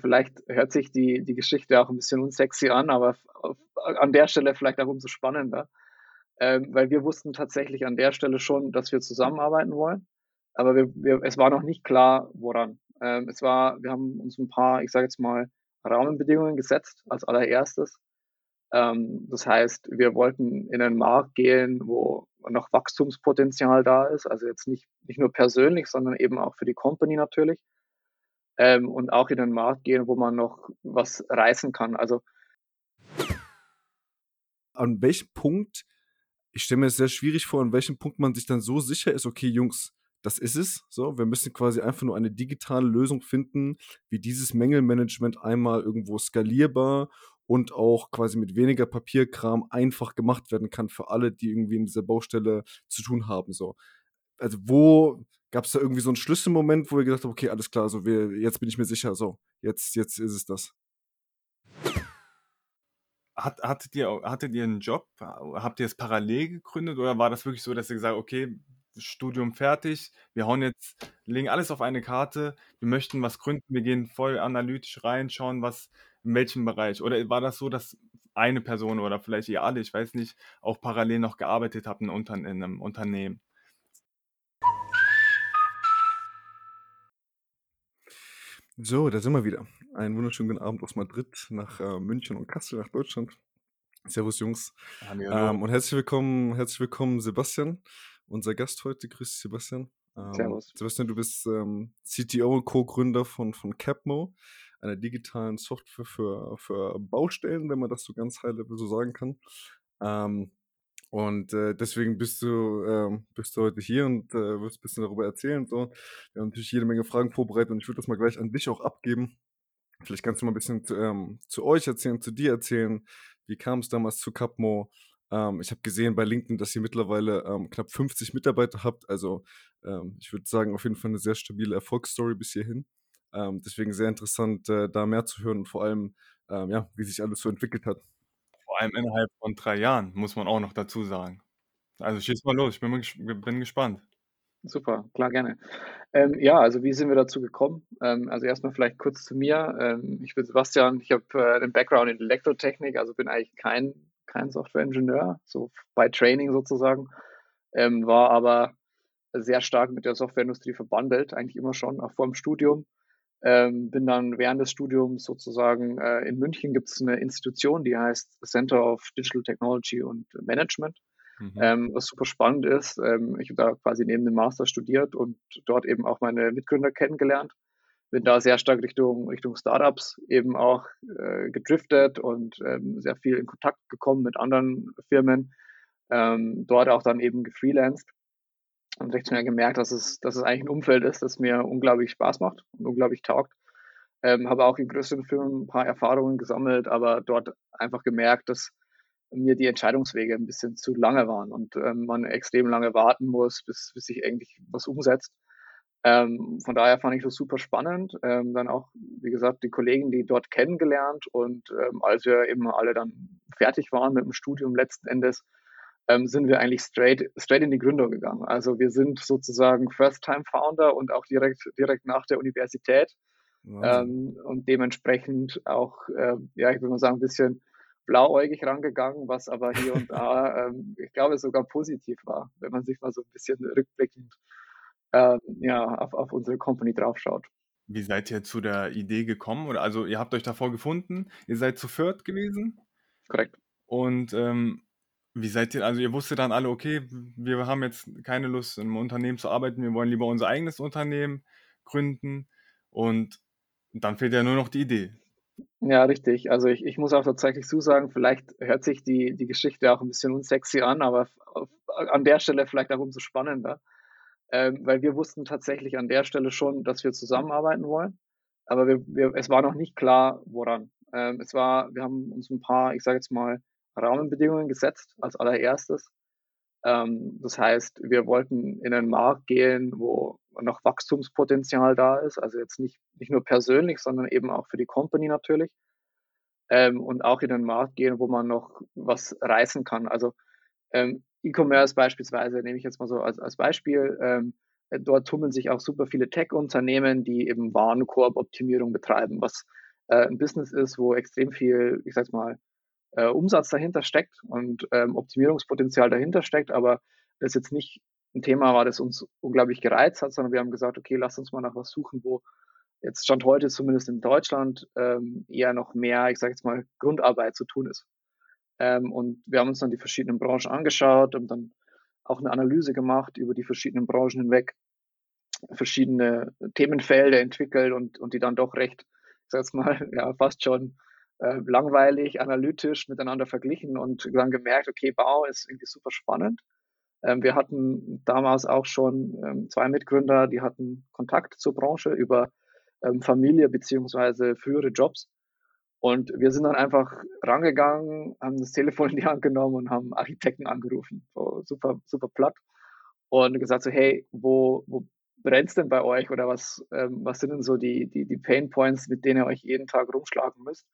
Vielleicht hört sich die, die Geschichte auch ein bisschen unsexy an, aber an der Stelle vielleicht auch umso spannender, ähm, weil wir wussten tatsächlich an der Stelle schon, dass wir zusammenarbeiten wollen, aber wir, wir, es war noch nicht klar, woran. Ähm, es war, wir haben uns ein paar, ich sage jetzt mal, Rahmenbedingungen gesetzt als allererstes. Ähm, das heißt, wir wollten in einen Markt gehen, wo noch Wachstumspotenzial da ist, also jetzt nicht, nicht nur persönlich, sondern eben auch für die Company natürlich ähm, und auch in den Markt gehen, wo man noch was reißen kann. Also an welchem Punkt, ich stelle mir es sehr schwierig vor, an welchem Punkt man sich dann so sicher ist, okay, Jungs, das ist es. So, wir müssen quasi einfach nur eine digitale Lösung finden, wie dieses Mängelmanagement einmal irgendwo skalierbar und auch quasi mit weniger Papierkram einfach gemacht werden kann für alle, die irgendwie in dieser Baustelle zu tun haben. So. Also wo, Gab es da irgendwie so einen Schlüsselmoment, wo ihr gedacht habt, okay, alles klar, so wir, jetzt bin ich mir sicher, so, jetzt, jetzt ist es das? Hat, hattet, ihr, hattet ihr einen Job? Habt ihr es parallel gegründet oder war das wirklich so, dass ihr gesagt habt, okay, Studium fertig, wir hauen jetzt, legen alles auf eine Karte, wir möchten was gründen, wir gehen voll analytisch rein, schauen, was in welchem Bereich? Oder war das so, dass eine Person oder vielleicht ihr alle, ich weiß nicht, auch parallel noch gearbeitet habt in, in einem Unternehmen? So, da sind wir wieder. Einen wunderschönen guten Abend aus Madrid nach äh, München und Kassel nach Deutschland. Servus Jungs. Ähm, und herzlich willkommen, herzlich willkommen Sebastian, unser Gast heute. Grüß dich Sebastian. Ähm, Servus. Sebastian, du bist ähm, CTO und Co-Gründer von, von Capmo, einer digitalen Software für, für Baustellen, wenn man das so ganz high level so sagen kann. Und äh, deswegen bist du, ähm, bist du heute hier und äh, wirst ein bisschen darüber erzählen. So. Wir haben natürlich jede Menge Fragen vorbereitet und ich würde das mal gleich an dich auch abgeben. Vielleicht kannst du mal ein bisschen zu, ähm, zu euch erzählen, zu dir erzählen. Wie kam es damals zu Capmo? Ähm, ich habe gesehen bei LinkedIn, dass ihr mittlerweile ähm, knapp 50 Mitarbeiter habt. Also ähm, ich würde sagen, auf jeden Fall eine sehr stabile Erfolgsstory bis hierhin. Ähm, deswegen sehr interessant, äh, da mehr zu hören und vor allem, ähm, ja, wie sich alles so entwickelt hat. Allem innerhalb von drei Jahren, muss man auch noch dazu sagen. Also schieß mal los, ich bin, bin gespannt. Super, klar, gerne. Ähm, ja, also wie sind wir dazu gekommen? Ähm, also erstmal vielleicht kurz zu mir. Ähm, ich bin Sebastian, ich habe äh, einen Background in Elektrotechnik, also bin eigentlich kein, kein Softwareingenieur, so bei Training sozusagen, ähm, war aber sehr stark mit der Softwareindustrie verbandelt, eigentlich immer schon, auch vor dem Studium. Ähm, bin dann während des Studiums sozusagen äh, in München gibt es eine Institution, die heißt Center of Digital Technology und Management, mhm. ähm, was super spannend ist. Ähm, ich habe da quasi neben dem Master studiert und dort eben auch meine Mitgründer kennengelernt. Bin da sehr stark Richtung, Richtung Startups eben auch äh, gedriftet und ähm, sehr viel in Kontakt gekommen mit anderen Firmen. Ähm, dort auch dann eben gefreelanced und recht schnell gemerkt, dass es, dass es eigentlich ein Umfeld ist, das mir unglaublich Spaß macht und unglaublich taugt. Ähm, habe auch in größeren Firmen ein paar Erfahrungen gesammelt, aber dort einfach gemerkt, dass mir die Entscheidungswege ein bisschen zu lange waren und ähm, man extrem lange warten muss, bis, bis sich eigentlich was umsetzt. Ähm, von daher fand ich das super spannend. Ähm, dann auch, wie gesagt, die Kollegen, die dort kennengelernt und ähm, als wir eben alle dann fertig waren mit dem Studium letzten Endes, ähm, sind wir eigentlich straight, straight in die Gründung gegangen. Also wir sind sozusagen First-Time-Founder und auch direkt, direkt nach der Universität. Ähm, und dementsprechend auch, äh, ja, ich würde mal sagen, ein bisschen blauäugig rangegangen, was aber hier und da, ähm, ich glaube, sogar positiv war, wenn man sich mal so ein bisschen rückblickend ähm, ja, auf, auf unsere Company draufschaut. Wie seid ihr zu der Idee gekommen? Oder also ihr habt euch davor gefunden, ihr seid zu viert gewesen? Korrekt. Und ähm, wie seid ihr, also ihr wusstet dann alle, okay, wir haben jetzt keine Lust, im Unternehmen zu arbeiten, wir wollen lieber unser eigenes Unternehmen gründen und dann fehlt ja nur noch die Idee. Ja, richtig. Also ich, ich muss auch tatsächlich zusagen, vielleicht hört sich die, die Geschichte auch ein bisschen unsexy an, aber an der Stelle vielleicht auch umso spannender. Ähm, weil wir wussten tatsächlich an der Stelle schon, dass wir zusammenarbeiten wollen. Aber wir, wir, es war noch nicht klar, woran. Ähm, es war, wir haben uns ein paar, ich sage jetzt mal, Rahmenbedingungen gesetzt als allererstes. Ähm, das heißt, wir wollten in einen Markt gehen, wo noch Wachstumspotenzial da ist, also jetzt nicht, nicht nur persönlich, sondern eben auch für die Company natürlich. Ähm, und auch in einen Markt gehen, wo man noch was reißen kann. Also ähm, E-Commerce beispielsweise nehme ich jetzt mal so als, als Beispiel. Ähm, dort tummeln sich auch super viele Tech-Unternehmen, die eben Warenkorb-Optimierung betreiben, was äh, ein Business ist, wo extrem viel, ich sag's mal, äh, Umsatz dahinter steckt und ähm, Optimierungspotenzial dahinter steckt, aber das jetzt nicht ein Thema war, das uns unglaublich gereizt hat, sondern wir haben gesagt, okay, lass uns mal nach was suchen, wo jetzt Stand heute zumindest in Deutschland ähm, eher noch mehr, ich sage jetzt mal, Grundarbeit zu tun ist. Ähm, und wir haben uns dann die verschiedenen Branchen angeschaut und dann auch eine Analyse gemacht über die verschiedenen Branchen hinweg, verschiedene Themenfelder entwickelt und, und die dann doch recht, ich sage jetzt mal, ja, fast schon äh, langweilig, analytisch miteinander verglichen und dann gemerkt, okay, Bau ist irgendwie super spannend. Ähm, wir hatten damals auch schon ähm, zwei Mitgründer, die hatten Kontakt zur Branche über ähm, Familie beziehungsweise frühere Jobs. Und wir sind dann einfach rangegangen, haben das Telefon in die Hand genommen und haben Architekten angerufen. So super, super platt. Und gesagt so, hey, wo, wo brennt's denn bei euch? Oder was, ähm, was sind denn so die, die, die Pain Points, mit denen ihr euch jeden Tag rumschlagen müsst?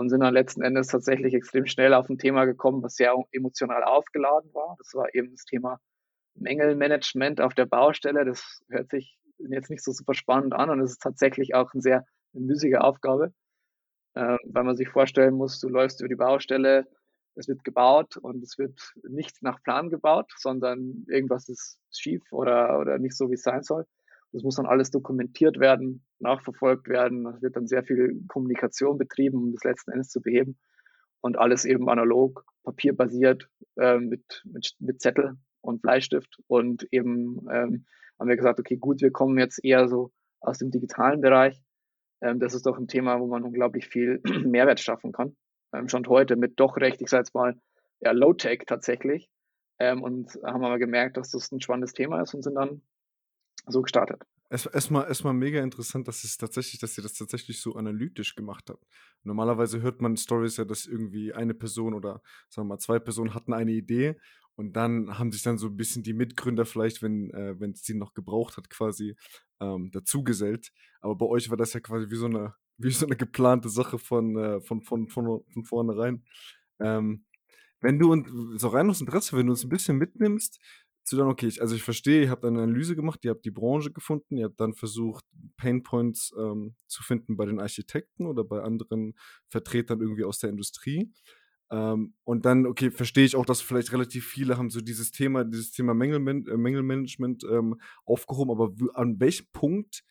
Und sind dann letzten Endes tatsächlich extrem schnell auf ein Thema gekommen, was sehr emotional aufgeladen war. Das war eben das Thema Mängelmanagement auf der Baustelle. Das hört sich jetzt nicht so super spannend an und es ist tatsächlich auch eine sehr müßige Aufgabe, äh, weil man sich vorstellen muss, du läufst über die Baustelle, es wird gebaut und es wird nicht nach Plan gebaut, sondern irgendwas ist schief oder, oder nicht so, wie es sein soll. Das muss dann alles dokumentiert werden, nachverfolgt werden. Es wird dann sehr viel Kommunikation betrieben, um das letzten Endes zu beheben. Und alles eben analog, papierbasiert, äh, mit, mit, mit Zettel und Bleistift und eben ähm, haben wir gesagt, okay, gut, wir kommen jetzt eher so aus dem digitalen Bereich. Ähm, das ist doch ein Thema, wo man unglaublich viel Mehrwert schaffen kann. Ähm, schon heute mit doch recht, ich sage jetzt mal, ja, Low-Tech tatsächlich. Ähm, und haben aber gemerkt, dass das ein spannendes Thema ist und sind dann so gestartet. Erstmal erst mega interessant, dass es tatsächlich, dass ihr das tatsächlich so analytisch gemacht habt. Normalerweise hört man Stories ja, dass irgendwie eine Person oder sagen wir mal zwei Personen hatten eine Idee und dann haben sich dann so ein bisschen die Mitgründer vielleicht, wenn äh, es sie noch gebraucht hat, quasi ähm, dazugesellt. Aber bei euch war das ja quasi wie so eine, wie so eine geplante Sache von, äh, von, von, von, von vornherein. Ähm, wenn du und so rein aus Interesse, wenn du uns ein bisschen mitnimmst, zu dann, okay, ich, also ich verstehe, ihr habt eine Analyse gemacht, ihr habt die Branche gefunden, ihr habt dann versucht, Painpoints ähm, zu finden bei den Architekten oder bei anderen Vertretern irgendwie aus der Industrie. Ähm, und dann, okay, verstehe ich auch, dass vielleicht relativ viele haben so dieses Thema, dieses Thema Mängelman äh, Mängelmanagement ähm, aufgehoben, aber an welchem Punkt,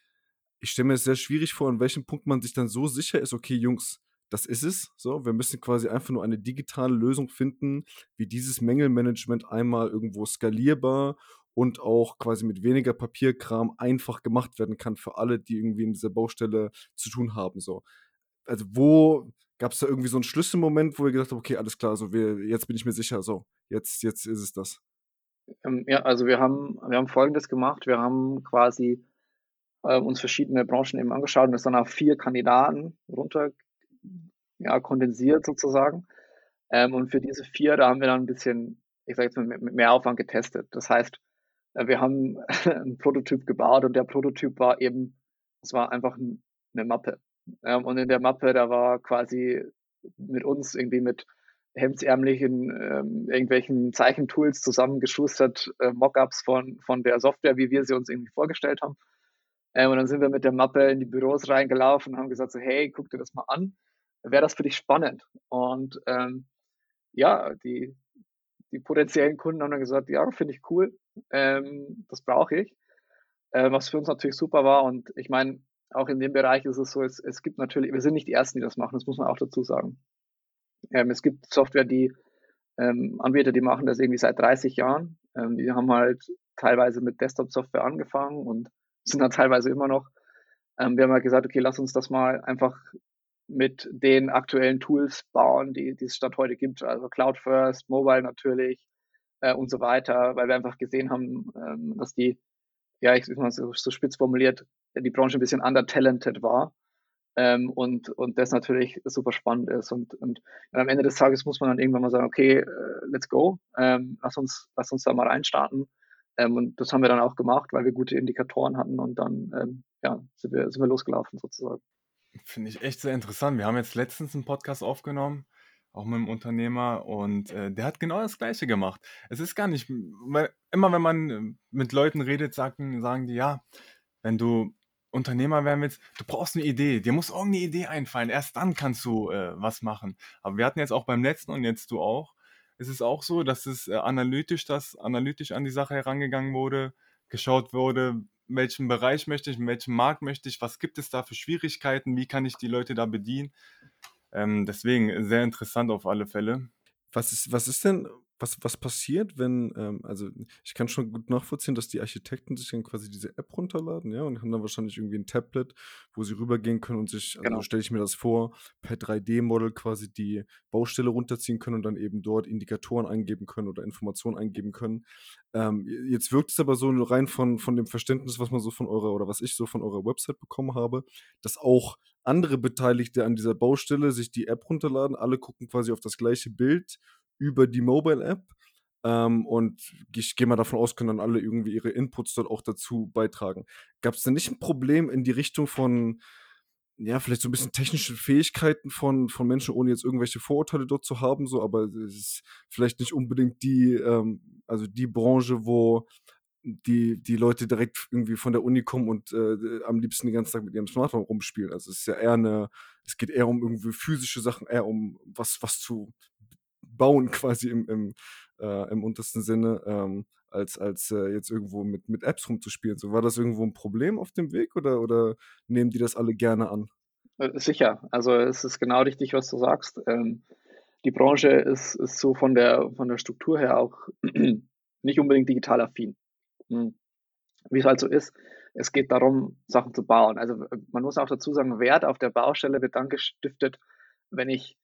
ich stelle mir es sehr schwierig vor, an welchem Punkt man sich dann so sicher ist, okay, Jungs, das ist es. So, wir müssen quasi einfach nur eine digitale Lösung finden, wie dieses Mängelmanagement einmal irgendwo skalierbar und auch quasi mit weniger Papierkram einfach gemacht werden kann für alle, die irgendwie in dieser Baustelle zu tun haben. So. Also wo Gab es da irgendwie so einen Schlüsselmoment, wo ihr gedacht habt, okay, alles klar, also wir, jetzt bin ich mir sicher, so, jetzt, jetzt ist es das? Ähm, ja, also wir haben, wir haben Folgendes gemacht. Wir haben quasi äh, uns verschiedene Branchen eben angeschaut und es dann auf vier Kandidaten runter ja, kondensiert sozusagen. Ähm, und für diese vier, da haben wir dann ein bisschen, ich sage jetzt mal, mit, mehr Aufwand getestet. Das heißt, äh, wir haben einen Prototyp gebaut und der Prototyp war eben, es war einfach eine Mappe. Ähm, und in der Mappe, da war quasi mit uns irgendwie mit hemdsärmlichen ähm, irgendwelchen Zeichentools zusammengeschustert, äh, Mockups von, von der Software, wie wir sie uns irgendwie vorgestellt haben. Ähm, und dann sind wir mit der Mappe in die Büros reingelaufen und haben gesagt so, hey, guck dir das mal an. Wäre das für dich spannend? Und ähm, ja, die, die potenziellen Kunden haben dann gesagt, ja, finde ich cool, ähm, das brauche ich. Äh, was für uns natürlich super war. Und ich meine, auch in dem Bereich ist es so, es, es gibt natürlich, wir sind nicht die Ersten, die das machen, das muss man auch dazu sagen. Ähm, es gibt Software, die ähm, Anbieter, die machen das irgendwie seit 30 Jahren. Ähm, die haben halt teilweise mit Desktop-Software angefangen und sind dann teilweise immer noch. Ähm, wir haben halt gesagt, okay, lass uns das mal einfach mit den aktuellen Tools bauen, die, die es Stand heute gibt. Also Cloud First, Mobile natürlich äh, und so weiter, weil wir einfach gesehen haben, ähm, dass die, ja, ich sag mal so, so spitz formuliert, die Branche ein bisschen undertalented war. Ähm, und, und das natürlich super spannend ist. Und, und, am Ende des Tages muss man dann irgendwann mal sagen, okay, äh, let's go, ähm, lass, uns, lass uns da mal reinstarten. Ähm, und das haben wir dann auch gemacht, weil wir gute Indikatoren hatten und dann ähm, ja, sind, wir, sind wir losgelaufen sozusagen. Finde ich echt sehr interessant. Wir haben jetzt letztens einen Podcast aufgenommen, auch mit einem Unternehmer, und äh, der hat genau das Gleiche gemacht. Es ist gar nicht, weil immer wenn man mit Leuten redet, sagen, sagen die, ja, wenn du Unternehmer werden willst, du brauchst eine Idee. Dir muss irgendeine Idee einfallen. Erst dann kannst du äh, was machen. Aber wir hatten jetzt auch beim letzten und jetzt du auch, es ist auch so, dass es äh, analytisch, das analytisch an die Sache herangegangen wurde, geschaut wurde, welchen Bereich möchte ich, in welchem Markt möchte ich, was gibt es da für Schwierigkeiten, wie kann ich die Leute da bedienen. Ähm, deswegen sehr interessant auf alle Fälle. Was ist, was ist denn, was, was passiert, wenn, ähm, also ich kann schon gut nachvollziehen, dass die Architekten sich dann quasi diese App runterladen, ja, und haben dann wahrscheinlich irgendwie ein Tablet, wo sie rübergehen können und sich, also genau. stelle ich mir das vor, per 3D-Model quasi die Baustelle runterziehen können und dann eben dort Indikatoren eingeben können oder Informationen eingeben können. Ähm, jetzt wirkt es aber so rein von, von dem Verständnis, was man so von eurer oder was ich so von eurer Website bekommen habe, dass auch andere Beteiligte an dieser Baustelle sich die App runterladen, alle gucken quasi auf das gleiche Bild über die Mobile-App. Ähm, und ich gehe mal davon aus, können dann alle irgendwie ihre Inputs dort auch dazu beitragen. Gab es denn nicht ein Problem in die Richtung von, ja, vielleicht so ein bisschen technische Fähigkeiten von, von Menschen, ohne jetzt irgendwelche Vorurteile dort zu haben, so, aber es ist vielleicht nicht unbedingt die, ähm, also die Branche, wo die, die Leute direkt irgendwie von der Uni kommen und äh, am liebsten den ganzen Tag mit ihrem Smartphone rumspielen. Also es ist ja eher eine, es geht eher um irgendwie physische Sachen, eher um was, was zu bauen quasi im, im, äh, im untersten Sinne, ähm, als, als äh, jetzt irgendwo mit, mit Apps rumzuspielen. So, war das irgendwo ein Problem auf dem Weg oder, oder nehmen die das alle gerne an? Äh, sicher, also es ist genau richtig, was du sagst. Ähm, die Branche ist, ist so von der, von der Struktur her auch nicht unbedingt digital affin. Hm. Wie es halt so ist, es geht darum, Sachen zu bauen. Also man muss auch dazu sagen, Wert auf der Baustelle wird dann gestiftet, wenn ich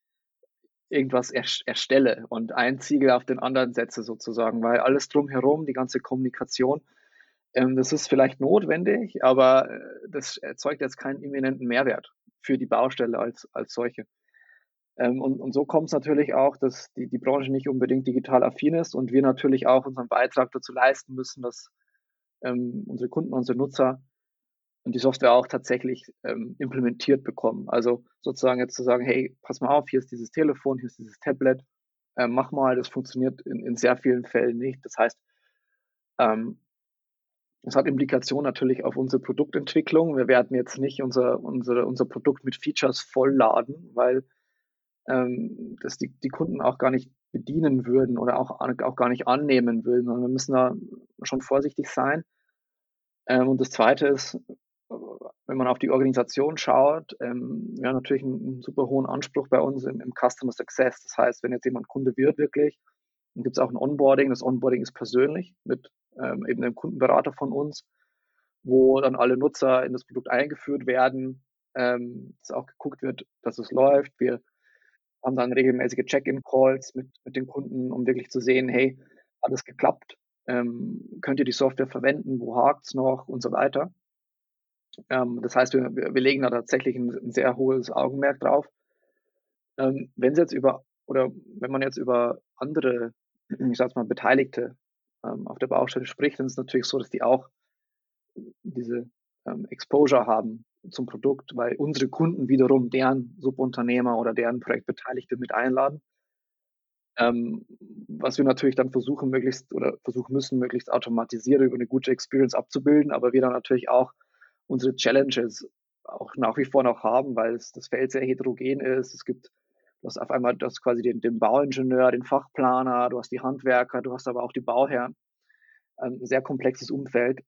irgendwas erstelle und ein Ziegel auf den anderen setze sozusagen, weil alles drumherum, die ganze Kommunikation, ähm, das ist vielleicht notwendig, aber äh, das erzeugt jetzt keinen imminenten Mehrwert für die Baustelle als, als solche. Ähm, und, und so kommt es natürlich auch, dass die, die Branche nicht unbedingt digital affin ist und wir natürlich auch unseren Beitrag dazu leisten müssen, dass ähm, unsere Kunden, unsere Nutzer und die Software auch tatsächlich ähm, implementiert bekommen. Also sozusagen jetzt zu sagen, hey, pass mal auf, hier ist dieses Telefon, hier ist dieses Tablet, äh, mach mal, das funktioniert in, in, sehr vielen Fällen nicht. Das heißt, ähm, es hat Implikationen natürlich auf unsere Produktentwicklung. Wir werden jetzt nicht unser, unsere, unser Produkt mit Features vollladen, weil ähm, das die, die Kunden auch gar nicht bedienen würden oder auch, auch gar nicht annehmen würden, sondern wir müssen da schon vorsichtig sein. Ähm, und das Zweite ist, wenn man auf die Organisation schaut, ähm, wir haben natürlich einen, einen, super hohen Anspruch bei uns im, im, Customer Success. Das heißt, wenn jetzt jemand Kunde wird wirklich, dann gibt es auch ein Onboarding. Das Onboarding ist persönlich mit ähm, eben einem Kundenberater von uns, wo dann alle Nutzer in das Produkt eingeführt werden, ähm, dass auch geguckt wird, dass es läuft. Wir haben dann regelmäßige Check-in-Calls mit, mit den Kunden, um wirklich zu sehen, hey, hat es geklappt? Ähm, könnt ihr die Software verwenden? Wo hakt es noch? Und so weiter. Ähm, das heißt, wir, wir legen da tatsächlich ein, ein sehr hohes Augenmerk drauf. Ähm, wenn es jetzt über, oder wenn man jetzt über andere, ich sag's mal, Beteiligte ähm, auf der Baustelle spricht, dann ist es natürlich so, dass die auch diese ähm, Exposure haben zum Produkt, weil unsere Kunden wiederum deren Subunternehmer oder deren Projektbeteiligte mit einladen. Ähm, was wir natürlich dann versuchen, möglichst oder versuchen müssen, möglichst automatisiert über eine gute Experience abzubilden, aber wir dann natürlich auch unsere Challenges auch nach wie vor noch haben, weil es, das Feld sehr heterogen ist. Es gibt, du auf einmal das quasi den, den Bauingenieur, den Fachplaner, du hast die Handwerker, du hast aber auch die Bauherren. Ein ähm, sehr komplexes Umfeld,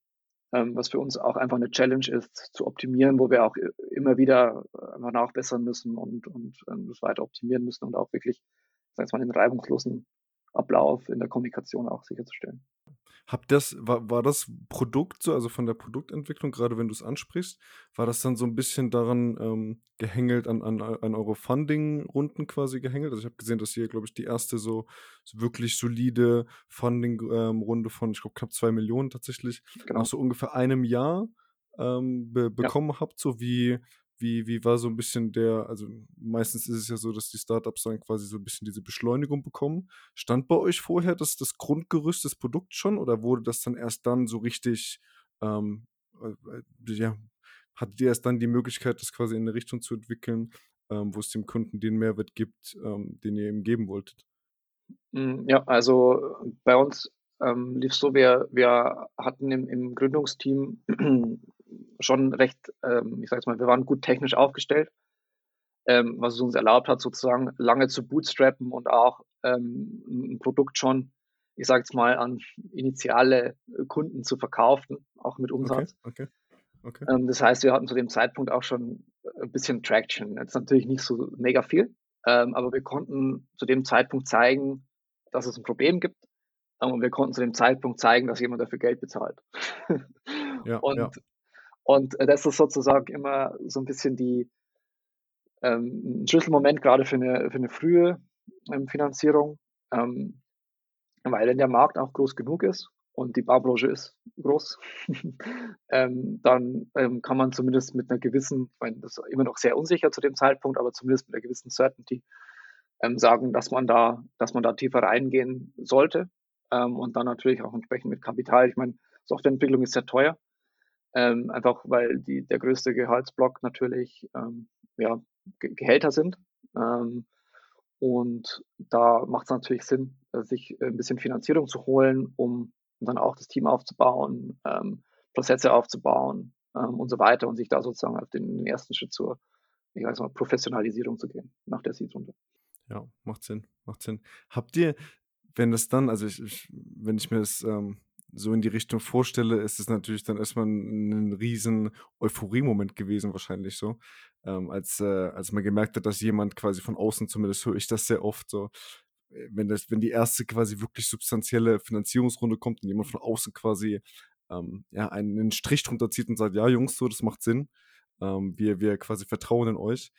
ähm, was für uns auch einfach eine Challenge ist, zu optimieren, wo wir auch immer wieder äh, einfach nachbessern müssen und, und ähm, das weiter optimieren müssen und auch wirklich, sag ich mal, den reibungslosen Ablauf in der Kommunikation auch sicherzustellen. Habt das, war, war das Produkt so, also von der Produktentwicklung, gerade wenn du es ansprichst, war das dann so ein bisschen daran ähm, gehängelt, an, an, an eure Funding-Runden quasi gehängelt? Also ich habe gesehen, dass ihr, glaube ich, die erste so, so wirklich solide Funding-Runde ähm, von, ich glaube, knapp zwei Millionen tatsächlich, genau. nach so ungefähr einem Jahr ähm, be bekommen ja. habt, so wie wie, wie war so ein bisschen der, also meistens ist es ja so, dass die Startups dann quasi so ein bisschen diese Beschleunigung bekommen. Stand bei euch vorher das, das Grundgerüst des Produkts schon oder wurde das dann erst dann so richtig, ähm, äh, äh, ja, hattet ihr erst dann die Möglichkeit, das quasi in eine Richtung zu entwickeln, ähm, wo es dem Kunden den Mehrwert gibt, ähm, den ihr ihm geben wolltet? Hm, ja, also bei uns ähm, lief so, wir, wir hatten im, im Gründungsteam schon recht, ähm, ich sage mal, wir waren gut technisch aufgestellt, ähm, was es uns erlaubt hat, sozusagen lange zu bootstrappen und auch ähm, ein Produkt schon, ich sage jetzt mal, an initiale Kunden zu verkaufen, auch mit Umsatz. Okay, okay. Okay. Ähm, das heißt, wir hatten zu dem Zeitpunkt auch schon ein bisschen Traction. Jetzt natürlich nicht so mega viel, ähm, aber wir konnten zu dem Zeitpunkt zeigen, dass es ein Problem gibt. Ähm, und wir konnten zu dem Zeitpunkt zeigen, dass jemand dafür Geld bezahlt. ja, und, ja. Und das ist sozusagen immer so ein bisschen die, ähm, Schlüsselmoment gerade für eine, für eine frühe ähm, Finanzierung, ähm, weil wenn der Markt auch groß genug ist und die Barbranche ist groß, ähm, dann ähm, kann man zumindest mit einer gewissen, ich meine, das ist immer noch sehr unsicher zu dem Zeitpunkt, aber zumindest mit einer gewissen Certainty ähm, sagen, dass man da, dass man da tiefer reingehen sollte ähm, und dann natürlich auch entsprechend mit Kapital. Ich meine, Softwareentwicklung ist sehr teuer, ähm, einfach weil die, der größte Gehaltsblock natürlich ähm, ja, Ge Gehälter sind. und da macht es natürlich Sinn, äh, sich ein bisschen Finanzierung zu holen, um dann auch das Team aufzubauen, ähm, Prozesse aufzubauen ähm, und so weiter und sich da sozusagen auf den, ersten Schritt zur ich weiß mal, Professionalisierung zu gehen nach der Seed-Runde. Ja, macht Sinn, macht Sinn. Habt ihr, wenn das dann, also ich, ich, wenn ich mir das ähm, so in die Richtung vorstelle, ist es natürlich dann erstmal ein, ein riesen Euphorie-Moment gewesen, wahrscheinlich so. Ähm, als, äh, als man gemerkt hat, dass jemand quasi von außen, zumindest höre ich das sehr oft so, äh, wenn das, wenn die erste quasi wirklich substanzielle Finanzierungsrunde kommt und jemand von außen quasi ähm, ja, einen Strich drunter zieht und sagt, ja, Jungs, so, das macht Sinn. Ähm, wir, wir quasi vertrauen in euch.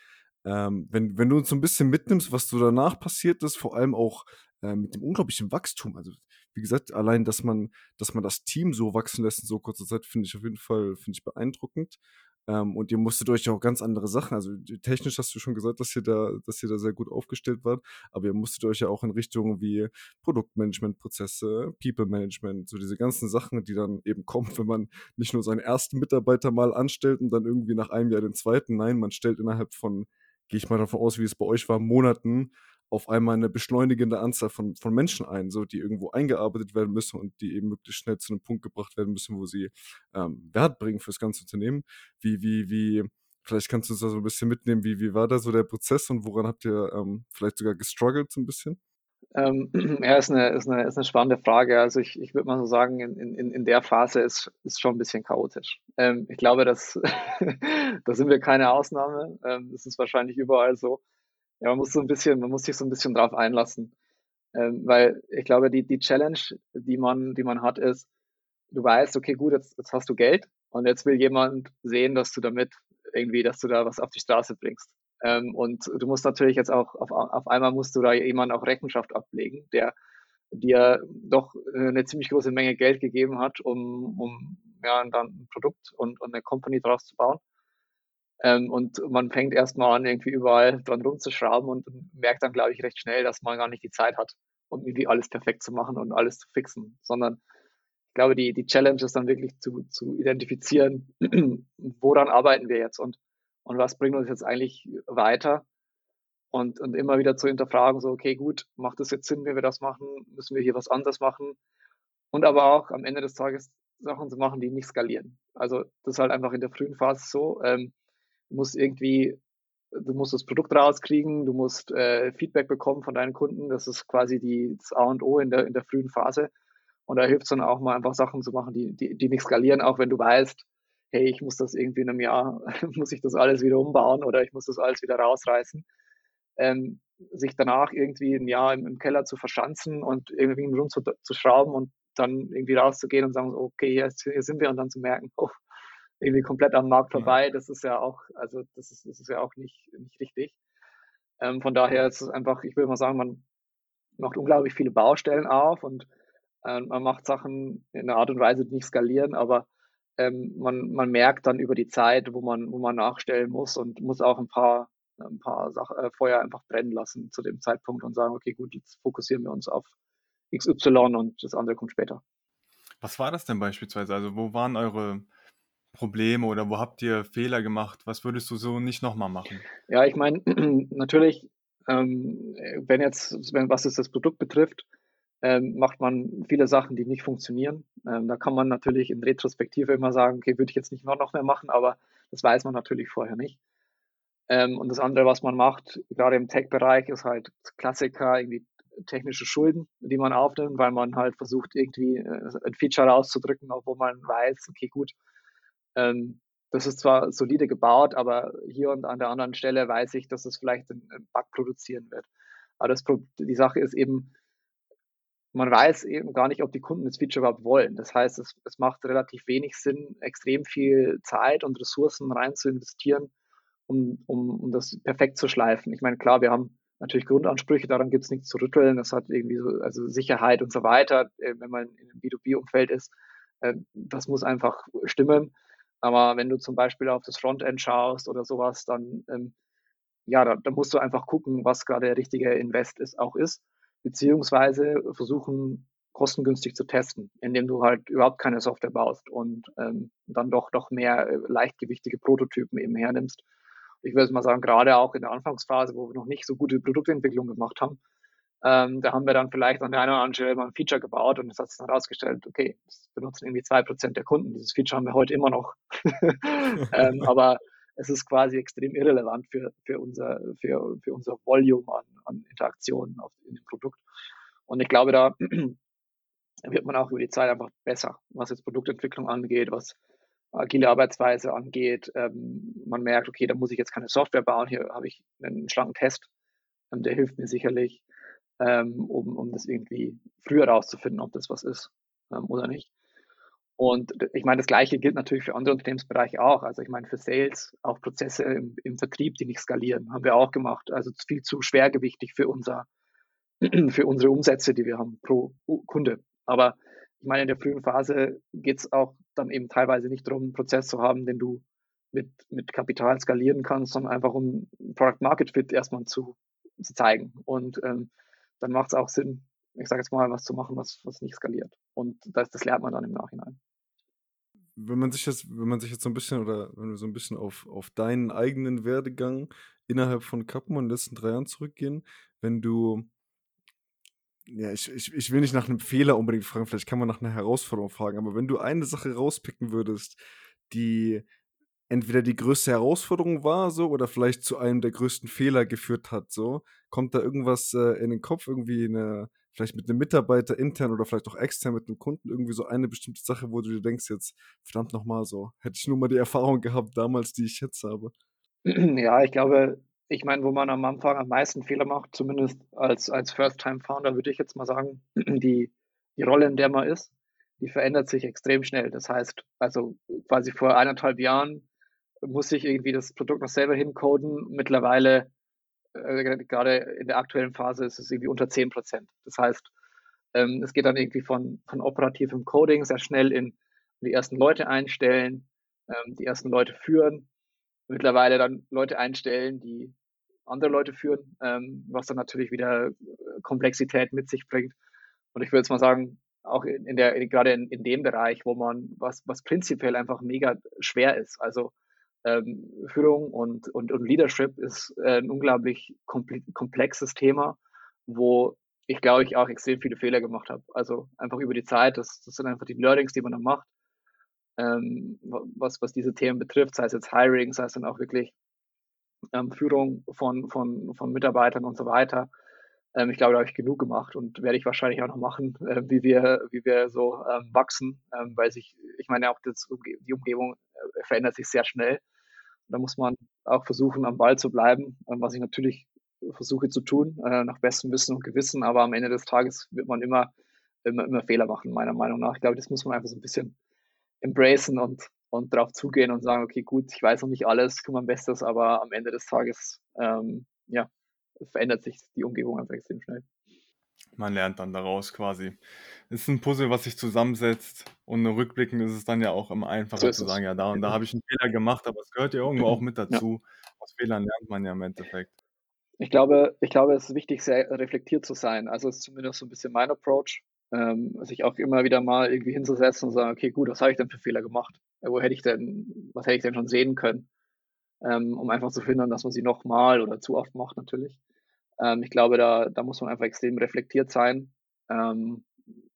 Ähm, wenn, wenn du uns so ein bisschen mitnimmst, was so danach passiert ist, vor allem auch äh, mit dem unglaublichen Wachstum. Also, wie gesagt, allein, dass man, dass man das Team so wachsen lässt in so kurzer Zeit, finde ich auf jeden Fall, finde ich beeindruckend. Ähm, und ihr musstet euch auch ganz andere Sachen, also technisch hast du schon gesagt, dass ihr da, dass ihr da sehr gut aufgestellt wart, aber ihr musstet euch ja auch in Richtungen wie Produktmanagementprozesse, People Management, so diese ganzen Sachen, die dann eben kommen, wenn man nicht nur seinen ersten Mitarbeiter mal anstellt und dann irgendwie nach einem Jahr den zweiten, nein, man stellt innerhalb von, gehe ich mal davon aus, wie es bei euch war, Monaten auf einmal eine beschleunigende Anzahl von, von Menschen ein, so die irgendwo eingearbeitet werden müssen und die eben möglichst schnell zu einem Punkt gebracht werden müssen, wo sie ähm, Wert bringen fürs ganze Unternehmen. Wie, wie, wie, vielleicht kannst du uns da so ein bisschen mitnehmen, wie, wie war da so der Prozess und woran habt ihr ähm, vielleicht sogar gestruggelt so ein bisschen? Ähm, ja, ist eine, ist, eine, ist eine spannende Frage. Also ich, ich würde mal so sagen, in, in, in der Phase ist, ist schon ein bisschen chaotisch. Ähm, ich glaube, da sind wir keine Ausnahme. Ähm, das ist wahrscheinlich überall so ja, man muss so ein bisschen, man muss sich so ein bisschen drauf einlassen. Ähm, weil ich glaube, die, die Challenge, die man, die man hat, ist, du weißt, okay, gut, jetzt, jetzt hast du Geld und jetzt will jemand sehen, dass du damit irgendwie, dass du da was auf die Straße bringst. Ähm, und du musst natürlich jetzt auch, auf, auf einmal musst du da jemand auch Rechenschaft ablegen, der dir doch eine ziemlich große Menge Geld gegeben hat, um, um ja, dann ein Produkt und, und eine Company draus zu bauen. Ähm, und man fängt erstmal an, irgendwie überall dran rumzuschrauben und merkt dann, glaube ich, recht schnell, dass man gar nicht die Zeit hat, um irgendwie alles perfekt zu machen und alles zu fixen, sondern ich glaube, die, die Challenge ist dann wirklich zu, zu identifizieren, woran arbeiten wir jetzt und, und was bringt uns jetzt eigentlich weiter und, und immer wieder zu hinterfragen, so, okay, gut, macht es jetzt Sinn, wenn wir das machen? Müssen wir hier was anderes machen? Und aber auch am Ende des Tages Sachen zu machen, die nicht skalieren. Also das ist halt einfach in der frühen Phase so. Ähm, Du musst irgendwie, du musst das Produkt rauskriegen, du musst äh, Feedback bekommen von deinen Kunden. Das ist quasi die, das A und O in der, in der frühen Phase. Und da hilft es dann auch mal einfach Sachen zu machen, die, die, die nicht skalieren, auch wenn du weißt, hey, ich muss das irgendwie in einem Jahr, muss ich das alles wieder umbauen oder ich muss das alles wieder rausreißen. Ähm, sich danach irgendwie ein Jahr im, im, Keller zu verschanzen und irgendwie rum zu, zu schrauben und dann irgendwie rauszugehen und sagen, okay, hier, hier sind wir und dann zu merken, oh, irgendwie komplett am Markt vorbei. Ja. Das ist ja auch, also das ist, das ist ja auch nicht, nicht richtig. Ähm, von daher ist es einfach, ich will mal sagen, man macht unglaublich viele Baustellen auf und äh, man macht Sachen in einer Art und Weise, die nicht skalieren, aber ähm, man, man merkt dann über die Zeit, wo man, wo man nachstellen muss und muss auch ein paar, ein paar Sach äh, Feuer einfach brennen lassen zu dem Zeitpunkt und sagen, okay, gut, jetzt fokussieren wir uns auf XY und das andere kommt später. Was war das denn beispielsweise? Also wo waren eure Probleme oder wo habt ihr Fehler gemacht? Was würdest du so nicht nochmal machen? Ja, ich meine, natürlich, ähm, wenn jetzt, wenn, was es das Produkt betrifft, ähm, macht man viele Sachen, die nicht funktionieren. Ähm, da kann man natürlich in Retrospektive immer sagen, okay, würde ich jetzt nicht noch mehr machen, aber das weiß man natürlich vorher nicht. Ähm, und das andere, was man macht, gerade im Tech-Bereich, ist halt Klassiker, irgendwie technische Schulden, die man aufnimmt, weil man halt versucht, irgendwie äh, ein Feature rauszudrücken, obwohl man weiß, okay, gut, ähm, das ist zwar solide gebaut, aber hier und an der anderen Stelle weiß ich, dass es vielleicht einen Bug produzieren wird. Aber das, die Sache ist eben, man weiß eben gar nicht, ob die Kunden das Feature überhaupt wollen. Das heißt, es, es macht relativ wenig Sinn, extrem viel Zeit und Ressourcen rein zu investieren, um, um, um das perfekt zu schleifen. Ich meine, klar, wir haben natürlich Grundansprüche, daran gibt es nichts zu rütteln. Das hat irgendwie so, also Sicherheit und so weiter, äh, wenn man in einem B2B-Umfeld ist. Äh, das muss einfach stimmen. Aber wenn du zum Beispiel auf das Frontend schaust oder sowas, dann, ähm, ja, da, da, musst du einfach gucken, was gerade der richtige Invest ist, auch ist, beziehungsweise versuchen, kostengünstig zu testen, indem du halt überhaupt keine Software baust und ähm, dann doch doch mehr äh, leichtgewichtige Prototypen eben hernimmst. Ich würde mal sagen, gerade auch in der Anfangsphase, wo wir noch nicht so gute Produktentwicklung gemacht haben, ähm, da haben wir dann vielleicht an der einen oder anderen Stelle mal ein Feature gebaut und es hat sich dann herausgestellt, okay, das benutzen irgendwie zwei Prozent der Kunden. Dieses Feature haben wir heute immer noch. ähm, aber es ist quasi extrem irrelevant für, für, unser, für, für unser Volume an, an Interaktionen auf, in dem Produkt. Und ich glaube, da wird man auch über die Zeit einfach besser, was jetzt Produktentwicklung angeht, was agile Arbeitsweise angeht. Ähm, man merkt, okay, da muss ich jetzt keine Software bauen, hier habe ich einen schlanken Test, ähm, der hilft mir sicherlich, ähm, um, um das irgendwie früher herauszufinden, ob das was ist ähm, oder nicht. Und ich meine, das Gleiche gilt natürlich für andere Unternehmensbereiche auch. Also ich meine, für Sales, auch Prozesse im, im Vertrieb, die nicht skalieren, haben wir auch gemacht. Also viel zu schwergewichtig für unser, für unsere Umsätze, die wir haben pro Kunde. Aber ich meine, in der frühen Phase geht es auch dann eben teilweise nicht darum, einen Prozess zu haben, den du mit, mit Kapital skalieren kannst, sondern einfach um Product Market Fit erstmal zu, zu zeigen. Und ähm, dann macht es auch Sinn, ich sage jetzt mal, was zu machen, was, was nicht skaliert. Und das, das lernt man dann im Nachhinein. Wenn man sich jetzt, wenn man sich jetzt so ein bisschen oder wenn wir so ein bisschen auf, auf deinen eigenen Werdegang innerhalb von Kapman in den letzten drei Jahren zurückgehen, wenn du ja, ich, ich, ich will nicht nach einem Fehler unbedingt fragen, vielleicht kann man nach einer Herausforderung fragen, aber wenn du eine Sache rauspicken würdest, die entweder die größte Herausforderung war, so, oder vielleicht zu einem der größten Fehler geführt hat, so, kommt da irgendwas äh, in den Kopf, irgendwie eine, vielleicht mit einem Mitarbeiter intern oder vielleicht auch extern mit einem Kunden, irgendwie so eine bestimmte Sache, wo du dir denkst, jetzt, verdammt nochmal so, hätte ich nur mal die Erfahrung gehabt damals, die ich jetzt habe. Ja, ich glaube, ich meine, wo man am Anfang am meisten Fehler macht, zumindest als, als First-Time-Founder, würde ich jetzt mal sagen, die, die Rolle, in der man ist, die verändert sich extrem schnell. Das heißt, also quasi vor eineinhalb Jahren muss ich irgendwie das Produkt noch selber hincoden. Mittlerweile, äh, gerade in der aktuellen Phase, ist es irgendwie unter 10 Prozent. Das heißt, ähm, es geht dann irgendwie von, von operativem Coding sehr schnell in die ersten Leute einstellen, ähm, die ersten Leute führen, mittlerweile dann Leute einstellen, die andere Leute führen, ähm, was dann natürlich wieder äh, Komplexität mit sich bringt. Und ich würde jetzt mal sagen, auch in, in der, gerade in, in dem Bereich, wo man, was, was prinzipiell einfach mega schwer ist. Also ähm, Führung und, und, und Leadership ist äh, ein unglaublich komplexes Thema, wo ich glaube ich auch extrem viele Fehler gemacht habe. Also einfach über die Zeit, das, das sind einfach die Learnings, die man dann macht, ähm, was, was diese Themen betrifft, sei es jetzt Hiring, sei es dann auch wirklich ähm, Führung von, von, von Mitarbeitern und so weiter. Ähm, ich glaube, da habe ich genug gemacht und werde ich wahrscheinlich auch noch machen, äh, wie, wir, wie wir so ähm, wachsen, ähm, weil sich, ich meine, auch das, die Umgebung äh, verändert sich sehr schnell. Da muss man auch versuchen, am Ball zu bleiben, was ich natürlich versuche zu tun, äh, nach bestem Wissen und Gewissen, aber am Ende des Tages wird man immer, immer, immer Fehler machen, meiner Meinung nach. Ich glaube, das muss man einfach so ein bisschen embracen und und darauf zugehen und sagen, okay, gut, ich weiß noch nicht alles, tue mein Bestes, aber am Ende des Tages, ähm, ja, verändert sich die Umgebung einfach extrem schnell. Man lernt dann daraus quasi. Es ist ein Puzzle, was sich zusammensetzt und rückblickend ist es dann ja auch immer einfacher so zu sagen, ja, da und da habe ich einen Fehler gemacht, aber es gehört ja irgendwo auch mit dazu. Ja. Aus Fehlern lernt man ja im Endeffekt. Ich glaube, ich glaube, es ist wichtig, sehr reflektiert zu sein. Also es ist zumindest so ein bisschen mein Approach, ähm, sich auch immer wieder mal irgendwie hinzusetzen und sagen, okay, gut, was habe ich denn für Fehler gemacht? wo hätte ich denn, was hätte ich denn schon sehen können? Ähm, um einfach zu finden, dass man sie nochmal oder zu oft macht natürlich. Ähm, ich glaube, da, da muss man einfach extrem reflektiert sein ähm,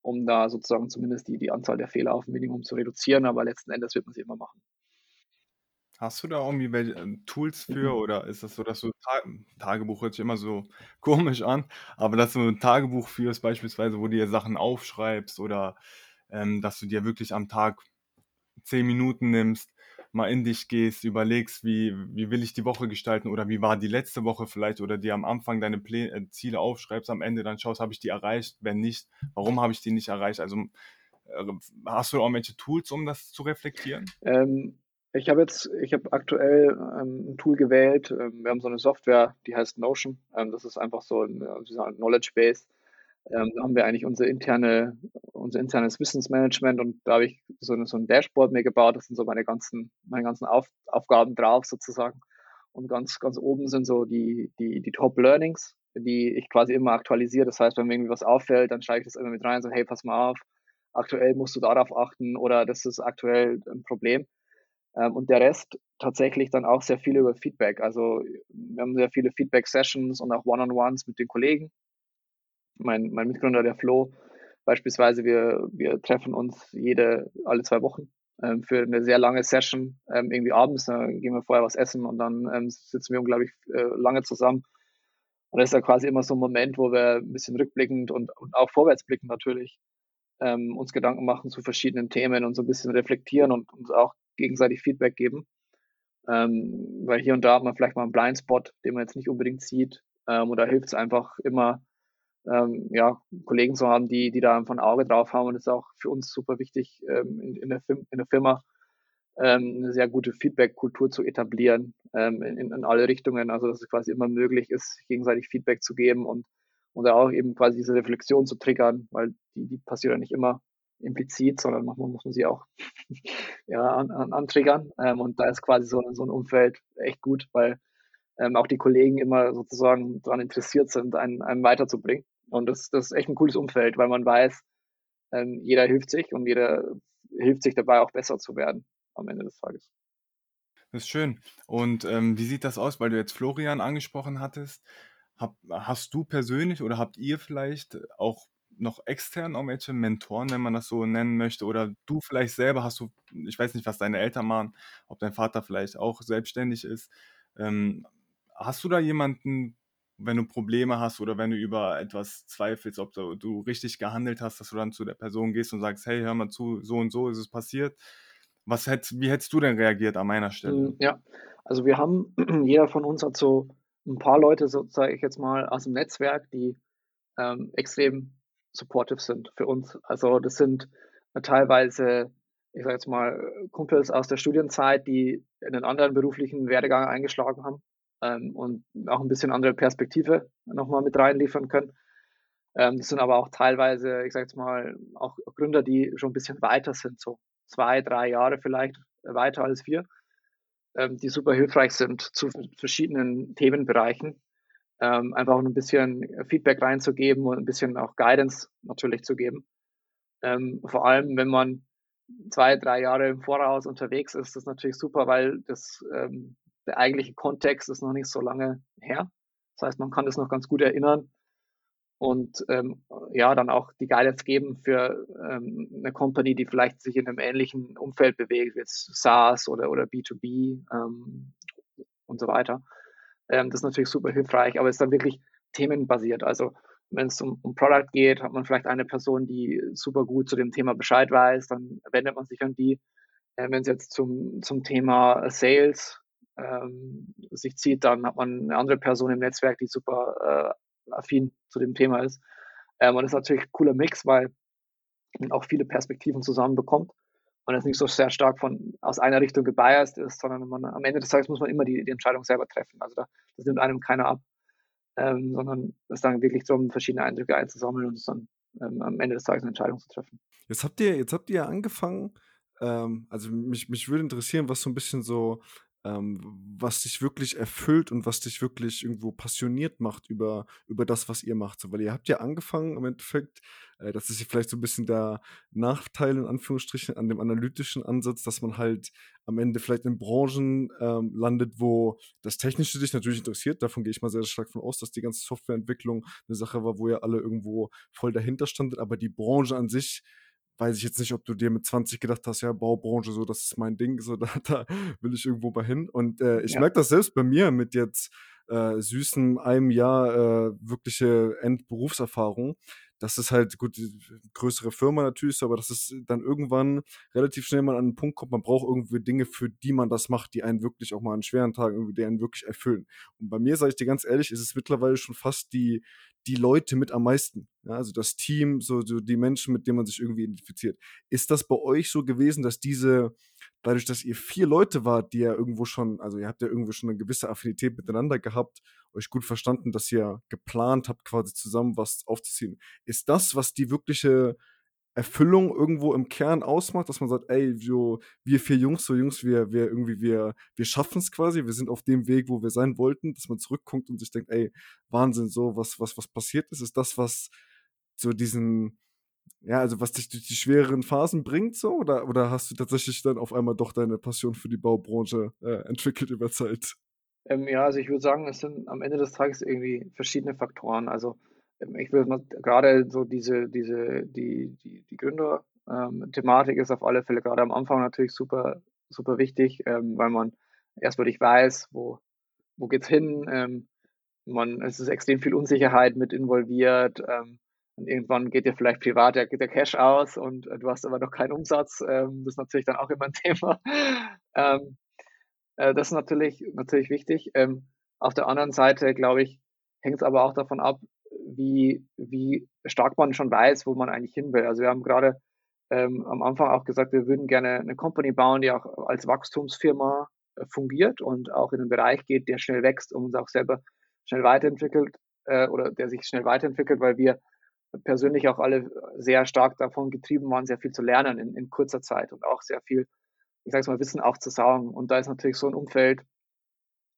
um da sozusagen zumindest die, die Anzahl der Fehler auf ein Minimum zu reduzieren, aber letzten Endes wird man sie immer machen. Hast du da irgendwie welche ähm, Tools für mhm. oder ist das so, dass du Ta Tagebuch hört sich immer so komisch an, aber dass du ein Tagebuch führst beispielsweise, wo du dir Sachen aufschreibst oder ähm, dass du dir wirklich am Tag zehn Minuten nimmst, mal in dich gehst, überlegst, wie, wie will ich die Woche gestalten oder wie war die letzte Woche vielleicht oder dir am Anfang deine Plä äh, Ziele aufschreibst, am Ende dann schaust, habe ich die erreicht, wenn nicht, warum habe ich die nicht erreicht? Also äh, hast du auch welche Tools, um das zu reflektieren? Ähm, ich habe jetzt, ich habe aktuell ähm, ein Tool gewählt. Ähm, wir haben so eine Software, die heißt Notion. Ähm, das ist einfach so ein, ein Knowledge Base ähm, haben wir eigentlich unsere interne, unser internes Wissensmanagement und da habe ich so, eine, so ein Dashboard mir gebaut. Das sind so meine ganzen, meine ganzen Auf, Aufgaben drauf sozusagen. Und ganz, ganz oben sind so die, die, die Top Learnings, die ich quasi immer aktualisiere. Das heißt, wenn mir irgendwie was auffällt, dann schreibe ich das immer mit rein, so, hey, pass mal auf, aktuell musst du darauf achten oder das ist aktuell ein Problem. Ähm, und der Rest tatsächlich dann auch sehr viel über Feedback. Also wir haben sehr viele Feedback-Sessions und auch One-on-Ones mit den Kollegen mein, mein Mitgründer, der Flo, beispielsweise, wir, wir treffen uns jede, alle zwei Wochen ähm, für eine sehr lange Session, ähm, irgendwie abends, dann gehen wir vorher was essen und dann ähm, sitzen wir unglaublich äh, lange zusammen. Und das ist ja quasi immer so ein Moment, wo wir ein bisschen rückblickend und, und auch vorwärtsblickend natürlich ähm, uns Gedanken machen zu verschiedenen Themen und so ein bisschen reflektieren und uns auch gegenseitig Feedback geben. Ähm, weil hier und da hat man vielleicht mal einen Blindspot, den man jetzt nicht unbedingt sieht. Ähm, und da hilft es einfach immer, ähm, ja, Kollegen zu haben, die, die da einfach ein Auge drauf haben. Und das ist auch für uns super wichtig, ähm, in, in, der in der Firma ähm, eine sehr gute Feedback-Kultur zu etablieren ähm, in, in alle Richtungen. Also, dass es quasi immer möglich ist, gegenseitig Feedback zu geben und, und auch eben quasi diese Reflexion zu triggern, weil die, die passiert ja nicht immer implizit, sondern manchmal muss man sie auch ja, an, an, antriggern. Ähm, und da ist quasi so, so ein Umfeld echt gut, weil ähm, auch die Kollegen immer sozusagen daran interessiert sind, einen, einen weiterzubringen. Und das, das ist echt ein cooles Umfeld, weil man weiß, ähm, jeder hilft sich und jeder hilft sich dabei auch besser zu werden am Ende des Tages. Das ist schön. Und ähm, wie sieht das aus, weil du jetzt Florian angesprochen hattest? Hab, hast du persönlich oder habt ihr vielleicht auch noch extern irgendwelche Mentoren, wenn man das so nennen möchte? Oder du vielleicht selber hast du, ich weiß nicht, was deine Eltern machen, ob dein Vater vielleicht auch selbstständig ist. Ähm, hast du da jemanden, wenn du Probleme hast oder wenn du über etwas zweifelst, ob du, richtig gehandelt hast, dass du dann zu der Person gehst und sagst, hey, hör mal zu, so und so ist es passiert. Was hätt, wie hättest du denn reagiert an meiner Stelle? Hm, ja, also wir haben, jeder von uns hat so ein paar Leute, so sage ich jetzt mal, aus dem Netzwerk, die ähm, extrem supportive sind für uns. Also das sind teilweise, ich sage jetzt mal, Kumpels aus der Studienzeit, die einen anderen beruflichen Werdegang eingeschlagen haben ähm, und auch ein bisschen andere Perspektive nochmal mit reinliefern können. Ähm, das sind aber auch teilweise, ich sage jetzt mal, auch Gründer, die schon ein bisschen weiter sind, so zwei, drei Jahre vielleicht weiter als wir, ähm, die super hilfreich sind zu verschiedenen Themenbereichen. Ähm, einfach ein bisschen Feedback reinzugeben und ein bisschen auch Guidance natürlich zu geben. Ähm, vor allem, wenn man zwei, drei Jahre im Voraus unterwegs ist, ist das natürlich super, weil das ähm, der eigentliche Kontext ist noch nicht so lange her. Das heißt, man kann das noch ganz gut erinnern und ähm, ja, dann auch die Guidance geben für ähm, eine Company, die vielleicht sich in einem ähnlichen Umfeld bewegt, wie jetzt SaaS oder, oder B2B ähm, und so weiter. Ähm, das ist natürlich super hilfreich, aber es ist dann wirklich themenbasiert. Also wenn es um, um Product geht, hat man vielleicht eine Person, die super gut zu dem Thema Bescheid weiß, dann wendet man sich an die. Äh, wenn es jetzt zum, zum Thema Sales ähm, sich zieht, dann hat man eine andere Person im Netzwerk, die super äh, affin zu dem Thema ist. Ähm, und das ist natürlich ein cooler Mix, weil man auch viele Perspektiven zusammenbekommt und es nicht so sehr stark von aus einer Richtung gebiased ist, sondern man, am Ende des Tages muss man immer die, die Entscheidung selber treffen. Also da, das nimmt einem keiner ab, ähm, sondern es ist dann wirklich darum, verschiedene Eindrücke einzusammeln und es dann ähm, am Ende des Tages eine Entscheidung zu treffen. Jetzt habt ihr, jetzt habt ihr angefangen, ähm, also mich, mich würde interessieren, was so ein bisschen so ähm, was dich wirklich erfüllt und was dich wirklich irgendwo passioniert macht über, über das, was ihr macht. So, weil ihr habt ja angefangen im Endeffekt, äh, das ist vielleicht so ein bisschen der Nachteil in Anführungsstrichen an dem analytischen Ansatz, dass man halt am Ende vielleicht in Branchen ähm, landet, wo das Technische dich natürlich interessiert. Davon gehe ich mal sehr stark von aus, dass die ganze Softwareentwicklung eine Sache war, wo ihr alle irgendwo voll dahinter standet. Aber die Branche an sich weiß ich jetzt nicht, ob du dir mit 20 gedacht hast, ja, Baubranche, so, das ist mein Ding, so, da, da will ich irgendwo mal hin. Und äh, ich ja. merke das selbst bei mir mit jetzt äh, süßen einem Jahr äh, wirkliche Endberufserfahrung. Das ist halt, gut, größere Firma natürlich, aber das ist dann irgendwann relativ schnell mal an einen Punkt kommt, man braucht irgendwie Dinge, für die man das macht, die einen wirklich auch mal an schweren Tagen irgendwie, die einen wirklich erfüllen. Und bei mir, sage ich dir ganz ehrlich, ist es mittlerweile schon fast die, die Leute mit am meisten. Ja, also das Team, so, so die Menschen, mit denen man sich irgendwie identifiziert. Ist das bei euch so gewesen, dass diese, dadurch, dass ihr vier Leute wart, die ja irgendwo schon, also ihr habt ja irgendwo schon eine gewisse Affinität miteinander gehabt, euch gut verstanden, dass ihr geplant habt, quasi zusammen was aufzuziehen. Ist das, was die wirkliche Erfüllung irgendwo im Kern ausmacht, dass man sagt, ey, so, wir vier Jungs, so Jungs, wir, wir irgendwie, wir, wir schaffen es quasi, wir sind auf dem Weg, wo wir sein wollten, dass man zurückkommt und sich denkt, ey, Wahnsinn, so, was, was, was passiert ist, ist das, was so diesen, ja, also was dich durch die schwereren Phasen bringt, so, oder, oder hast du tatsächlich dann auf einmal doch deine Passion für die Baubranche äh, entwickelt über Zeit? Ähm, ja, also ich würde sagen, es sind am Ende des Tages irgendwie verschiedene Faktoren. Also ähm, ich will gerade so diese, diese, die, die, die Gründer-Thematik ähm, ist auf alle Fälle gerade am Anfang natürlich super, super wichtig, ähm, weil man erstmal nicht weiß, wo, wo geht's hin. Ähm, man, es ist extrem viel Unsicherheit mit involviert. Ähm, und irgendwann geht dir vielleicht privat der, der Cash aus und äh, du hast aber noch keinen Umsatz. Ähm, das ist natürlich dann auch immer ein Thema. Ähm, äh, das ist natürlich, natürlich wichtig. Ähm, auf der anderen Seite, glaube ich, hängt es aber auch davon ab, wie, wie stark man schon weiß, wo man eigentlich hin will. Also wir haben gerade ähm, am Anfang auch gesagt, wir würden gerne eine Company bauen, die auch als Wachstumsfirma äh, fungiert und auch in einen Bereich geht, der schnell wächst und uns auch selber schnell weiterentwickelt äh, oder der sich schnell weiterentwickelt, weil wir persönlich auch alle sehr stark davon getrieben waren, sehr viel zu lernen in, in kurzer Zeit und auch sehr viel, ich sage mal, Wissen auch zu saugen. Und da ist natürlich so ein Umfeld,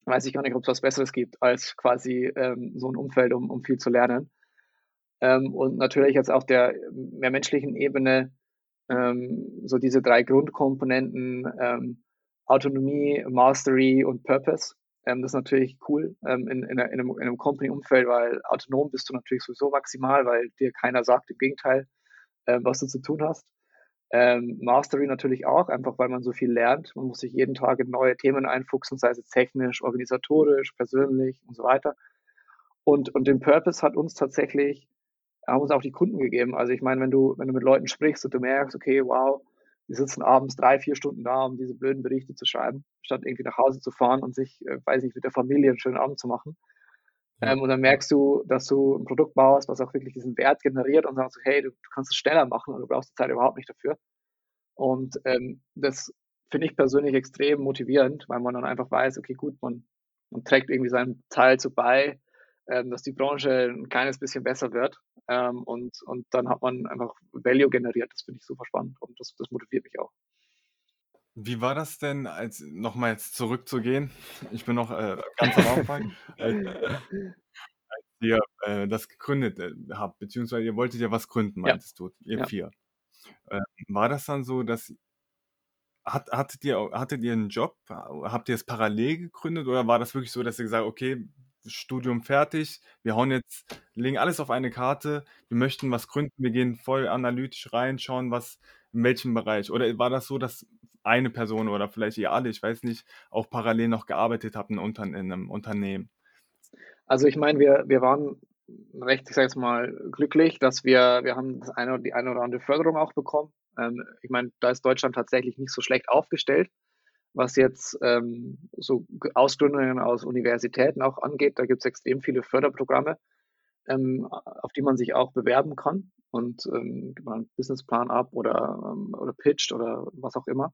weiß ich gar nicht, ob es was Besseres gibt, als quasi ähm, so ein Umfeld, um, um viel zu lernen. Ähm, und natürlich jetzt auf der mehr menschlichen Ebene ähm, so diese drei Grundkomponenten ähm, Autonomie, Mastery und Purpose. Ähm, das ist natürlich cool ähm, in, in, in, einem, in einem Company-Umfeld, weil autonom bist du natürlich sowieso maximal, weil dir keiner sagt, im Gegenteil, äh, was du zu tun hast. Ähm, Mastery natürlich auch, einfach weil man so viel lernt. Man muss sich jeden Tag in neue Themen einfuchsen, sei es technisch, organisatorisch, persönlich und so weiter. Und, und den Purpose hat uns tatsächlich, haben uns auch die Kunden gegeben. Also ich meine, wenn du, wenn du mit Leuten sprichst und du merkst, okay, wow, die sitzen abends drei, vier Stunden da, um diese blöden Berichte zu schreiben, statt irgendwie nach Hause zu fahren und sich, äh, weiß ich, mit der Familie einen schönen Abend zu machen. Ähm, und dann merkst du, dass du ein Produkt baust, was auch wirklich diesen Wert generiert und sagst, hey, du, du kannst es schneller machen und du brauchst die Zeit überhaupt nicht dafür. Und ähm, das finde ich persönlich extrem motivierend, weil man dann einfach weiß, okay, gut, man, man trägt irgendwie seinen Teil zu bei, dass die Branche ein kleines bisschen besser wird. Ähm, und, und dann hat man einfach Value generiert. Das finde ich super spannend und das, das motiviert mich auch. Wie war das denn, als nochmal jetzt zurückzugehen? Ich bin noch äh, ganz am Anfang. als, als ihr äh, das gegründet äh, habt, beziehungsweise ihr wolltet ja was gründen, meintest ja. du, ihr ja. vier. Äh, war das dann so, dass hat, hattet, ihr, hattet ihr einen Job? Habt ihr es parallel gegründet oder war das wirklich so, dass ihr gesagt habt, okay, Studium fertig, wir hauen jetzt, legen alles auf eine Karte, wir möchten was gründen, wir gehen voll analytisch rein, schauen, was in welchem Bereich? Oder war das so, dass eine Person oder vielleicht ihr alle, ich weiß nicht, auch parallel noch gearbeitet habt in, in einem Unternehmen? Also ich meine, wir, wir waren recht, ich sage jetzt mal, glücklich, dass wir, wir haben das eine, die eine oder andere Förderung auch bekommen. Ähm, ich meine, da ist Deutschland tatsächlich nicht so schlecht aufgestellt, was jetzt ähm, so Ausgründungen aus Universitäten auch angeht. Da gibt es extrem viele Förderprogramme, ähm, auf die man sich auch bewerben kann und ähm, gibt man einen Businessplan ab oder, ähm, oder pitcht oder was auch immer.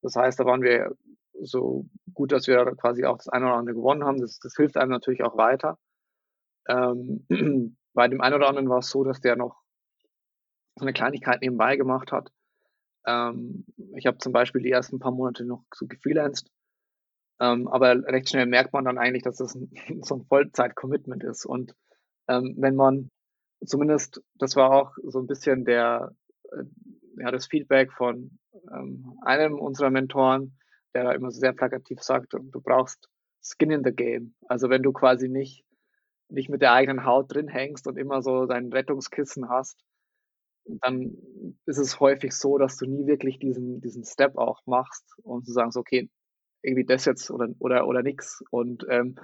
Das heißt, da waren wir so gut, dass wir quasi auch das eine oder andere gewonnen haben. Das, das hilft einem natürlich auch weiter. Ähm, bei dem einen oder anderen war es so, dass der noch so eine Kleinigkeit nebenbei gemacht hat. Ähm, ich habe zum Beispiel die ersten paar Monate noch so gefreelanced Ähm, aber recht schnell merkt man dann eigentlich, dass das 'n so 'n Vollzeit-Commitment ist. Und, ähm, wenn man zumindest das war auch so 'n bisschen der äh, ja, das Feedback von, ähm, einem unserer Mentoren, der da immer sehr plakativ sagt: „Du brauchst Skin in the Game.“ Also, wenn du quasi nicht nicht mit der eigenen Haut drin hängst und immer so dein Rettungskissen hast, dann ist es häufig so, dass du nie wirklich diesen diesen Step auch machst und zu sagen so: „Okay, irgendwie das jetzt oder oder oder nix.“ Und, ähm,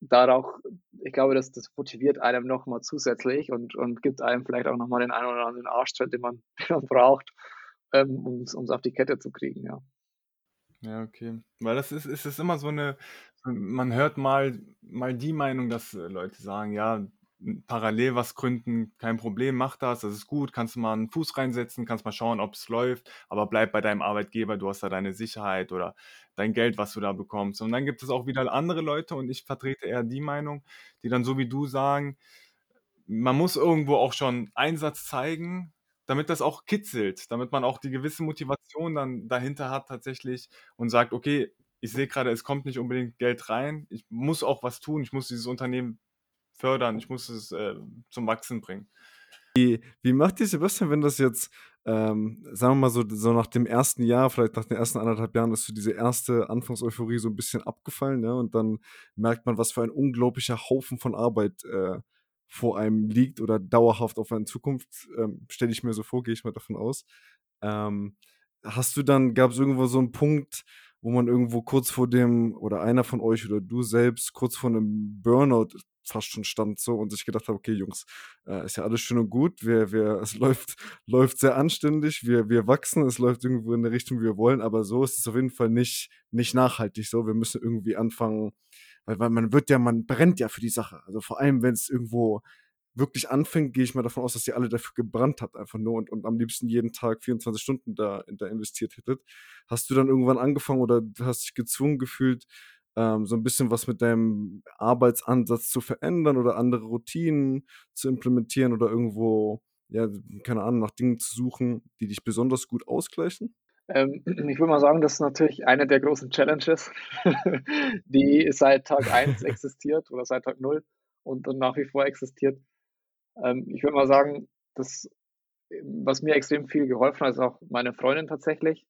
da auch ich glaube, das das motiviert einem noch mal zusätzlich und und gibt einem vielleicht auch noch mal den einen oder anderen Arschtritt, den man den man braucht, ähm, um's um's auf die Kette zu kriegen, ja. Ja, okay. Weil das ist es ist immer so 'ne man hört mal mal die Meinung, dass, äh, Leute sagen: „Ja, parallel was gründen, kein Problem, mach das, das ist gut, kannst du mal 'n Fuß reinsetzen, kannst mal schauen, ob's läuft, aber bleib bei deinem Arbeitgeber, du hast da deine Sicherheit oder dein Geld, was du da bekommst.“ Und dann gibt es auch wieder andere Leute und ich vertrete eher die Meinung, die dann so wie du sagen, man muss irgendwo auch schon Einsatz zeigen, damit das auch kitzelt, damit man auch die gewisse Motivation dann dahinter hat tatsächlich und sagt: „Okay, ich sehe grade, es kommt nicht unbedingt Geld rein. Ich muss auch was tun. Ich muss dieses Unternehmen fördern. Ich muss es, äh, zum Wachsen bringen.“ Wie wie macht ihr, Sebastian, wenn das jetzt, ähm, sagen wir mal so so nach dem ersten Jahr, vielleicht nach den ersten 1 1/2 Jahren ist so diese erste Anfangs-Euphorie so 'n bisschen abgefallen, ja, und dann merkt man, was für ein unglaublicher Haufen von Arbeit, äh, vor einem liegt oder dauerhaft auf einen Zukunft, ähm, stelle ich mir so vor, gehe ich mal davon aus. Ähm, hast du dann gab's irgendwo so 'n Punkt, wo man irgendwo kurz vor dem oder einer von euch oder du selbst kurz vor 'nem Burnout fast schon stand so und sich gedacht hat: „Okay, Jungs, äh, ist ja alles schön und gut. Wir wir es läuft läuft sehr anständig. Wir wir wachsen. Es läuft irgendwo in der Richtung, wie wir wollen, aber so ist es auf jeden Fall nicht nicht nachhaltig so. Wir müssen irgendwie anfangen“ weil weil man wird ja man brennt ja für die Sache. Also, vor allem, wenn's irgendwo wirklich anfängt, gehe ich mal davon aus, dass ihr alle dafür gebrannt habt einfach nur und und am liebsten jeden Tag 24 Stunden da da investiert hättet. Hast du dann irgendwann angefangen oder hast dich gezwungen gefühlt, ähm, so 'n bisschen was mit deinem Arbeitsansatz zu verändern oder andere Routinen zu implementieren oder irgendwo, ja, keine Ahnung, nach Dingen zu suchen, die dich besonders gut ausgleichen? Ähm, ich würde mal sagen, das ist natürlich eine der großen Challenges, die seit Tag 1 existiert oder seit Tag 0 und und nach wie vor existiert. Ähm, ich würde mal sagen, das, was mir extrem viel geholfen hat, ist auch meine Freundin tatsächlich,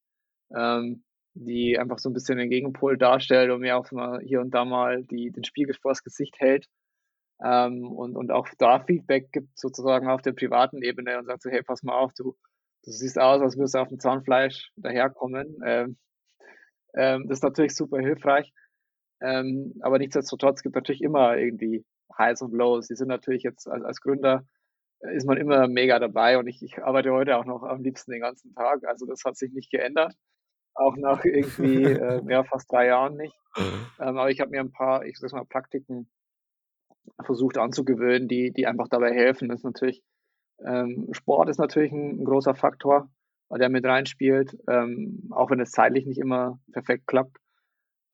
ähm, die einfach so 'n bisschen den Gegenpol darstellt und mir auch mal hier und da mal die den Spiegel vors Gesicht hält, ähm, und und auch da Feedback gibt sozusagen auf der privaten Ebene und sagt so: „Hey, pass mal auf, du du siehst aus, als würdest du aufm Zahnfleisch daherkommen.“ Ähm, ähm, das ist natürlich super hilfreich. Ähm, aber nichtsdestotrotz gibt natürlich immer irgendwie Highs und Lows. Die sind natürlich jetzt als als Gründer ist man immer mega dabei und ich ich arbeite heute auch noch am liebsten den ganzen Tag. Also, das hat sich nicht geändert, auch nach irgendwie, äh, ja, fast 3 Jahren nicht. Ähm, aber ich habe mir 'n paar, ich sage mal, Praktiken versucht anzugewöhnen, die die einfach dabei helfen. Das ist natürlich ähm, Sport ist natürlich 'n 'n großer Faktor, der mit reinspielt, ähm, auch wenn es zeitlich nicht immer perfekt klappt.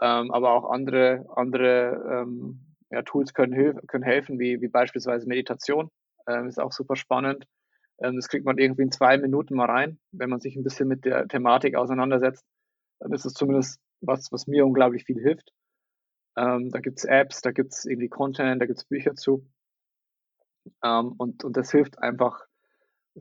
Ähm, aber auch andere andere, ähm, ja, Tools können können helfen, wie wie beispielsweise Meditation, ähm, ist auch super spannend. Das kriegt man irgendwie in 2 Minuten mal rein, wenn man sich 'n bisschen mit der Thematik auseinandersetzt. Dann ist es zumindest was, was mir unglaublich viel hilft. Ähm, da gibt's Apps, da gibt's irgendwie Content, da gibt's Bücher zu. Ähm, und und das hilft einfach,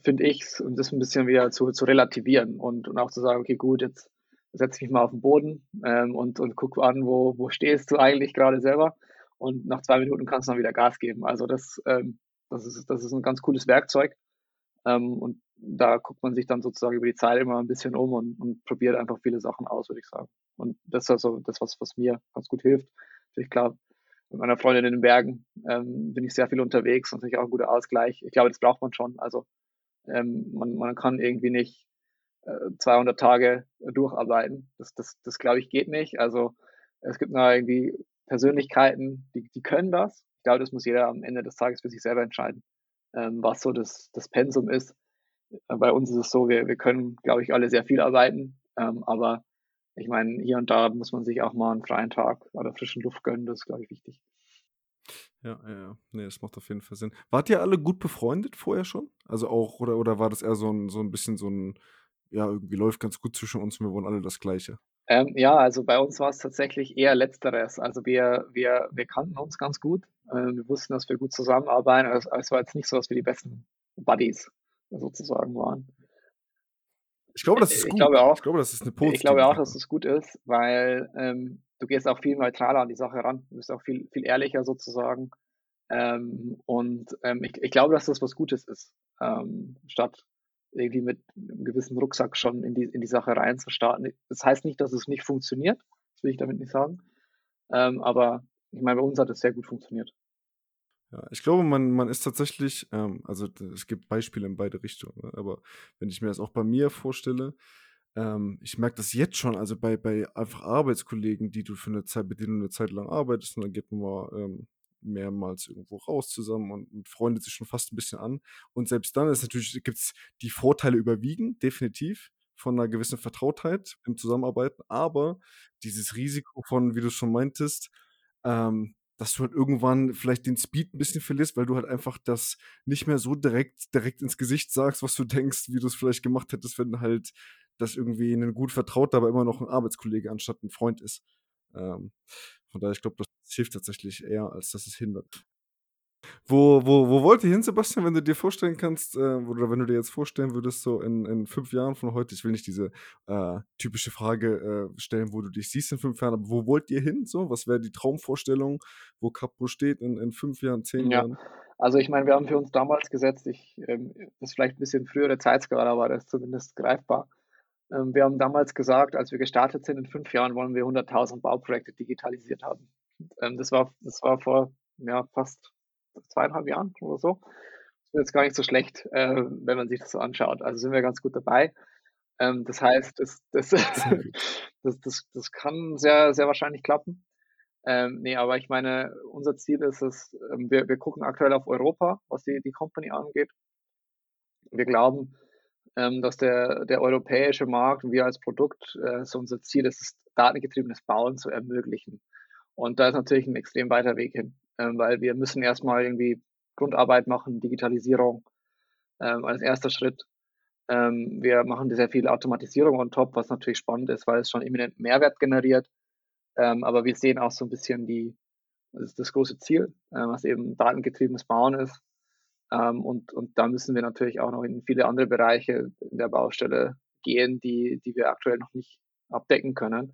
finde ich, um das 'n bisschen wieder zu zu relativieren und und auch zu sagen: „Okay, gut, jetzt setze ich mich mal auf 'n Boden, ähm, und und gucke an, wo wo stehst du eigentlich grade selber?“ Und nach 2 Minuten kannst du dann wieder Gas geben. Also, das, ähm das ist das ist 'n ganz cooles Werkzeug. Ähm, und da guckt man sich dann sozusagen über die Zeit immer 'n bisschen um und und probiert einfach viele Sachen aus, würde ich sagen. Und das ist also das, was was mir ganz gut hilft. Natürlich klar, mit meiner Freundin in den Bergen, ähm, bin ich sehr viel unterwegs, natürlich auch 'n guter Ausgleich. Ich glaube, das braucht man schon. Also, ähm, man man kann irgendwie nicht, äh, 200 Tage durcharbeiten. Das das das, glaube ich, geht nicht. Also, es gibt da irgendwie Persönlichkeiten, die die können das. Ich glaube, das muss jeder am Ende des Tages für sich selber entscheiden, ähm, was so das das Pensum ist. Äh, bei uns ist es so, wir wir können, glaube ich, alle sehr viel arbeiten, ähm, aber ich meine, hier und da muss man sich auch mal 'n freien Tag an der frischen Luft gönnen. Das ist, glaube ich, wichtig. Ja, ja, ja. Ne, das macht auf jeden Fall Sinn. Wart ihr alle gut befreundet vorher schon? Also, auch oder oder war das eher so 'n so 'n bisschen so 'n ja, irgendwie läuft ganz gut zwischen uns, wir wollen alle das Gleiche? Ähm, ja, also bei uns war es tatsächlich eher Letzteres. Also wir, wir, wir kannten uns ganz gut. Ähm, wir wussten, dass wir gut zusammenarbeiten. Es war jetzt nicht so, dass wir die besten Buddies sozusagen waren. Ich glaube, das ist Ich gut. glaube auch. Ich glaube, das ist eine Ich positive glaube auch, dass es gut ist, weil ähm, du gehst auch viel neutraler an die Sache ran. Du bist auch viel, viel ehrlicher sozusagen. Ähm, und ähm, ich, ich glaube, dass das was Gutes ist, ähm, statt irgendwie mit einem gewissen Rucksack schon in die, in die Sache reinzustarten. Das heißt nicht, dass es nicht funktioniert, das will ich damit nicht sagen. Ähm, aber ich meine, bei uns hat es sehr gut funktioniert. Ja, ich glaube, man, man ist tatsächlich, ähm, also es gibt Beispiele in beide Richtungen, ne? aber wenn ich mir das auch bei mir vorstelle, ähm, ich merke das jetzt schon, also bei, bei einfach Arbeitskollegen, die du für eine Zeit, mit denen du eine Zeit lang arbeitest, und dann geht man mal ähm, mehrmals irgendwo raus zusammen und, und freundet sich schon fast ein bisschen an. Und selbst dann ist natürlich, gibt es die Vorteile überwiegen, definitiv, von einer gewissen Vertrautheit im Zusammenarbeiten, aber dieses Risiko von, wie du schon meintest, ähm, dass du halt irgendwann vielleicht den Speed ein bisschen verlierst, weil du halt einfach das nicht mehr so direkt, direkt ins Gesicht sagst, was du denkst, wie du es vielleicht gemacht hättest, wenn halt das irgendwie ein gut vertrauter, aber immer noch ein Arbeitskollege anstatt ein Freund ist. Ähm, von daher, ich glaube, das hilft tatsächlich eher, als dass es hindert. Wo, wo, wo wollt ihr hin, Sebastian, wenn du dir vorstellen kannst, äh, oder wenn du dir jetzt vorstellen würdest, so in, in fünf Jahren von heute, ich will nicht diese äh, typische Frage äh, stellen, wo du dich siehst in fünf Jahren, aber wo wollt ihr hin? So, was wäre die Traumvorstellung, wo Capo steht in, in fünf Jahren, zehn Ja, Jahren? also ich meine, wir haben für uns damals gesetzt, ich, ähm, das ist vielleicht ein bisschen frühere Zeitskala, aber das ist zumindest greifbar. Ähm, wir haben damals gesagt, als wir gestartet sind, in fünf Jahren wollen wir 100.000 Bauprojekte digitalisiert haben. Ähm, das, war, das war vor ja, fast zweieinhalb Jahren oder so. Das ist jetzt gar nicht so schlecht, äh, wenn man sich das so anschaut. Also sind wir ganz gut dabei. Ähm, das heißt, das, das, das, das, das kann sehr, sehr wahrscheinlich klappen. Ähm, nee, aber ich meine, unser Ziel ist es, ähm, wir, wir gucken aktuell auf Europa, was die, die Company angeht. Wir glauben, ähm, dass der, der europäische Markt und wir als Produkt, äh, so unser Ziel ist es, datengetriebenes Bauen zu ermöglichen. Und da ist natürlich ein extrem weiter Weg hin, weil wir müssen erstmal irgendwie Grundarbeit machen, Digitalisierung ähm, als erster Schritt. Ähm, wir machen sehr viel Automatisierung on top, was natürlich spannend ist, weil es schon eminent Mehrwert generiert. Ähm, aber wir sehen auch so ein bisschen die, das, ist das große Ziel, äh, was eben datengetriebenes Bauen ist. Ähm, und, und da müssen wir natürlich auch noch in viele andere Bereiche der Baustelle gehen, die, die wir aktuell noch nicht abdecken können,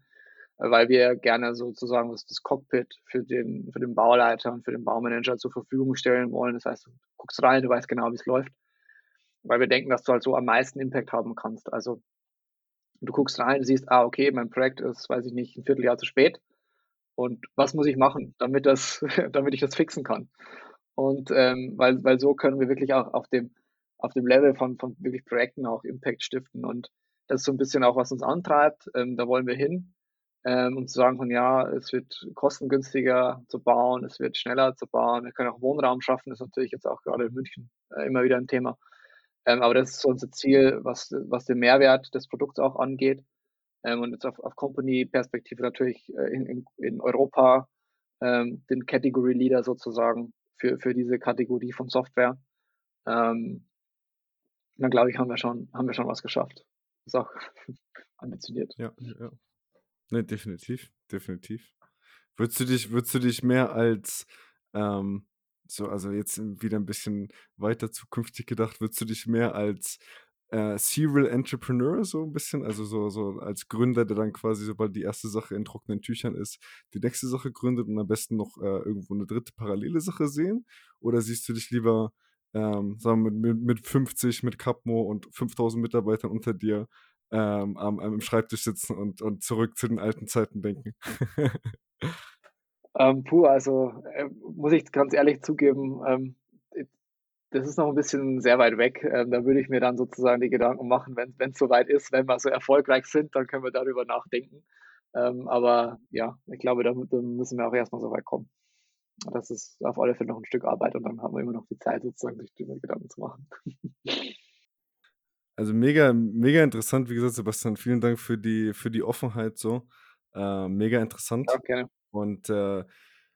weil wir gerne sozusagen das, das Cockpit für den, für den Bauleiter und für den Baumanager zur Verfügung stellen wollen. Das heißt, du guckst rein, du weißt genau, wie es läuft, weil wir denken, dass du halt so am meisten Impact haben kannst. Also du guckst rein, siehst, ah, okay, mein Projekt ist, weiß ich nicht, ein Vierteljahr zu spät. Und was muss ich machen, damit, das, damit ich das fixen kann? Und ähm, weil, weil so können wir wirklich auch auf dem, auf dem Level von, von wirklich Projekten auch Impact stiften. Und das ist so ein bisschen auch, was uns antreibt. Ähm, da wollen wir hin. Ähm, um zu sagen von ja, es wird kostengünstiger zu bauen, es wird schneller zu bauen, wir können auch Wohnraum schaffen, ist natürlich jetzt auch gerade in München äh, immer wieder ein Thema. Ähm, aber das ist unser Ziel, was, was den Mehrwert des Produkts auch angeht. Ähm, und jetzt auf, auf Company-Perspektive natürlich äh, in, in, in Europa ähm, den Category Leader sozusagen für, für diese Kategorie von Software. Ähm, dann glaube ich, haben wir schon, haben wir schon was geschafft. Ist auch ambitioniert. Ja, ja. Ne, definitiv, definitiv. Würdest du dich, würdest du dich mehr als ähm, so, also jetzt wieder ein bisschen weiter zukünftig gedacht, würdest du dich mehr als äh, Serial Entrepreneur so ein bisschen, also so, so als Gründer, der dann quasi, sobald die erste Sache in trockenen Tüchern ist, die nächste Sache gründet und am besten noch äh, irgendwo eine dritte parallele Sache sehen? Oder siehst du dich lieber, ähm, sagen wir, mit, mit 50, mit Capmo und 5000 Mitarbeitern unter dir ähm, am, am Schreibtisch sitzen und, und zurück zu den alten Zeiten denken? ähm, puh, also äh, muss ich ganz ehrlich zugeben, ähm, das ist noch ein bisschen sehr weit weg. Ähm, da würde ich mir dann sozusagen die Gedanken machen, wenn es soweit ist, wenn wir so erfolgreich sind, dann können wir darüber nachdenken. Ähm, aber ja, ich glaube, da, da müssen wir auch erstmal so weit kommen. Das ist auf alle Fälle noch ein Stück Arbeit und dann haben wir immer noch die Zeit, sozusagen sich darüber Gedanken zu machen. Also mega, mega interessant, wie gesagt, Sebastian, vielen Dank für die, für die Offenheit so. Äh, mega interessant. Gerne. Und, äh,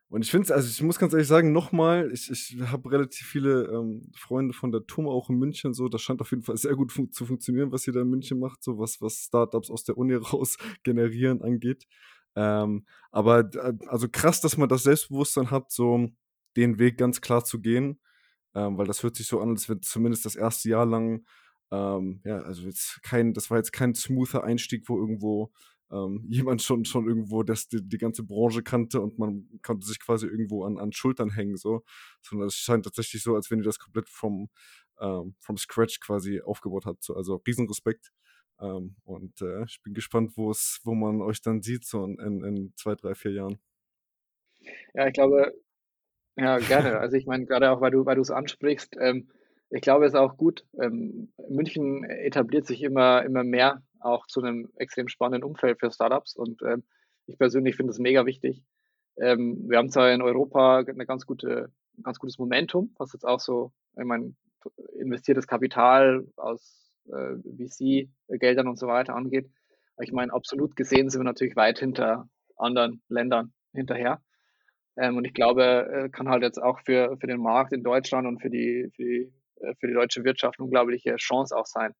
Und ich finde es, also ich muss ganz ehrlich sagen, nochmal, ich, ich habe relativ viele ähm, Freunde von der TUM auch in München, so, das scheint auf jeden Fall sehr gut fun zu funktionieren, was ihr da in München macht, so was, was Startups aus der Uni raus generieren angeht. Ähm, aber äh, also krass, dass man das Selbstbewusstsein hat, so den Weg ganz klar zu gehen, ähm, weil das hört sich so an, als wenn zumindest das erste Jahr lang, ähm, ja, also jetzt kein, das war jetzt kein smoother Einstieg, wo irgendwo ähm, jemand schon, schon irgendwo das, die, die, ganze Branche kannte und man konnte sich quasi irgendwo an, an Schultern hängen, so. Sondern es scheint tatsächlich so, als wenn ihr das komplett vom, ähm, vom Scratch quasi aufgebaut habt. So. Also Riesenrespekt. Ähm, und äh, ich bin gespannt, wo es, wo man euch dann sieht, so in, in zwei, drei, vier Jahren. Ja, ich glaube, ja, gerne. Also ich meine, gerade auch, weil du, weil du es ansprichst, ähm, ich glaube, es ist auch gut. Ähm, München etabliert sich immer, immer mehr auch zu einem extrem spannenden Umfeld für Startups und ähm, ich persönlich finde es mega wichtig. Ähm, wir haben zwar in Europa eine ganz gute, ein ganz gutes Momentum, was jetzt auch so, ich meine, investiertes Kapital aus äh, VC-Geldern und so weiter angeht. Ich meine, absolut gesehen sind wir natürlich weit hinter anderen Ländern hinterher. Und ich glaube, äh, kann halt jetzt auch für, für den Markt in Deutschland und für die, für die, äh, für die deutsche Wirtschaft eine unglaubliche Chance auch sein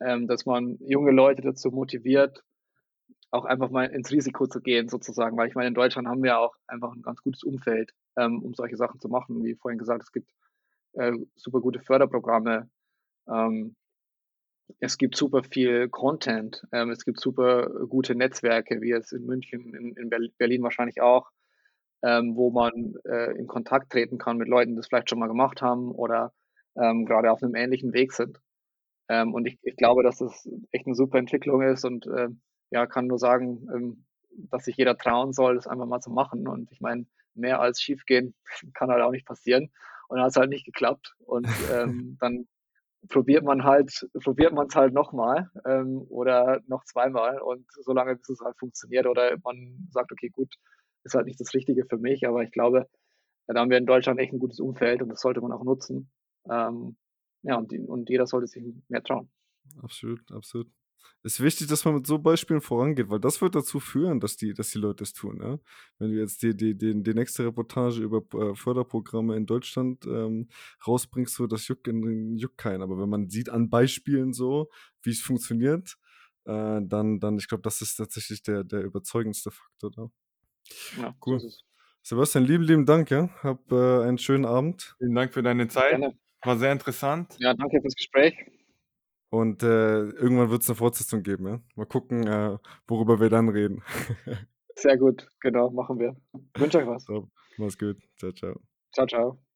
ähm, dass man junge Leute dazu motiviert, auch einfach mal ins Risiko zu gehen, sozusagen. Weil ich meine, in Deutschland haben wir auch einfach ein ganz gutes Umfeld, ähm, um solche Sachen zu machen. Wie vorhin gesagt, es gibt äh, super gute Förderprogramme. Ähm, es gibt super viel Content. Es gibt super gute Netzwerke, wie es in München, in, in Berlin wahrscheinlich auch, wo man äh, in Kontakt treten kann mit Leuten, die das vielleicht schon mal gemacht haben oder ähm, gerade auf einem ähnlichen Weg sind. Ähm, und ich, ich glaube, dass das echt eine super Entwicklung ist und äh, ja, kann nur sagen, ähm, dass sich jeder trauen soll, das einfach mal zu machen. Und ich meine, mehr als schiefgehen kann halt auch nicht passieren. Und dann hat es halt nicht geklappt. Und ähm, dann probiert man halt, probiert man es halt nochmal ähm, oder noch zweimal und so lange, bis es halt funktioniert. Oder man sagt, okay, gut, ist halt nicht das Richtige für mich, aber ich glaube, da haben wir in Deutschland echt ein gutes Umfeld und das sollte man auch nutzen. Ähm, ja, und, und jeder sollte sich mehr trauen. Absolut, absolut. Es ist wichtig, dass man mit so Beispielen vorangeht, weil das wird dazu führen, dass die, dass die Leute es tun. Ja? Wenn du jetzt die, die, die, die nächste Reportage über äh, Förderprogramme in Deutschland ähm, rausbringst, so das juckt, juckt keinen. Aber wenn man sieht an Beispielen so, wie es funktioniert, äh, dann, dann, ich glaube, das ist tatsächlich der, der überzeugendste Faktor da. Ja, cool. Sebastian, lieben, lieben Dank, ja. Hab äh, einen schönen Abend. Vielen Dank für deine Zeit. Gerne. War sehr interessant. Ja, danke fürs Gespräch. Und äh, irgendwann wird es eine Fortsetzung geben. Ja? Mal gucken, äh, worüber wir dann reden. sehr gut, genau, machen wir. Ich wünsche euch was. So, mach's gut. Ciao, ciao. Ciao, ciao.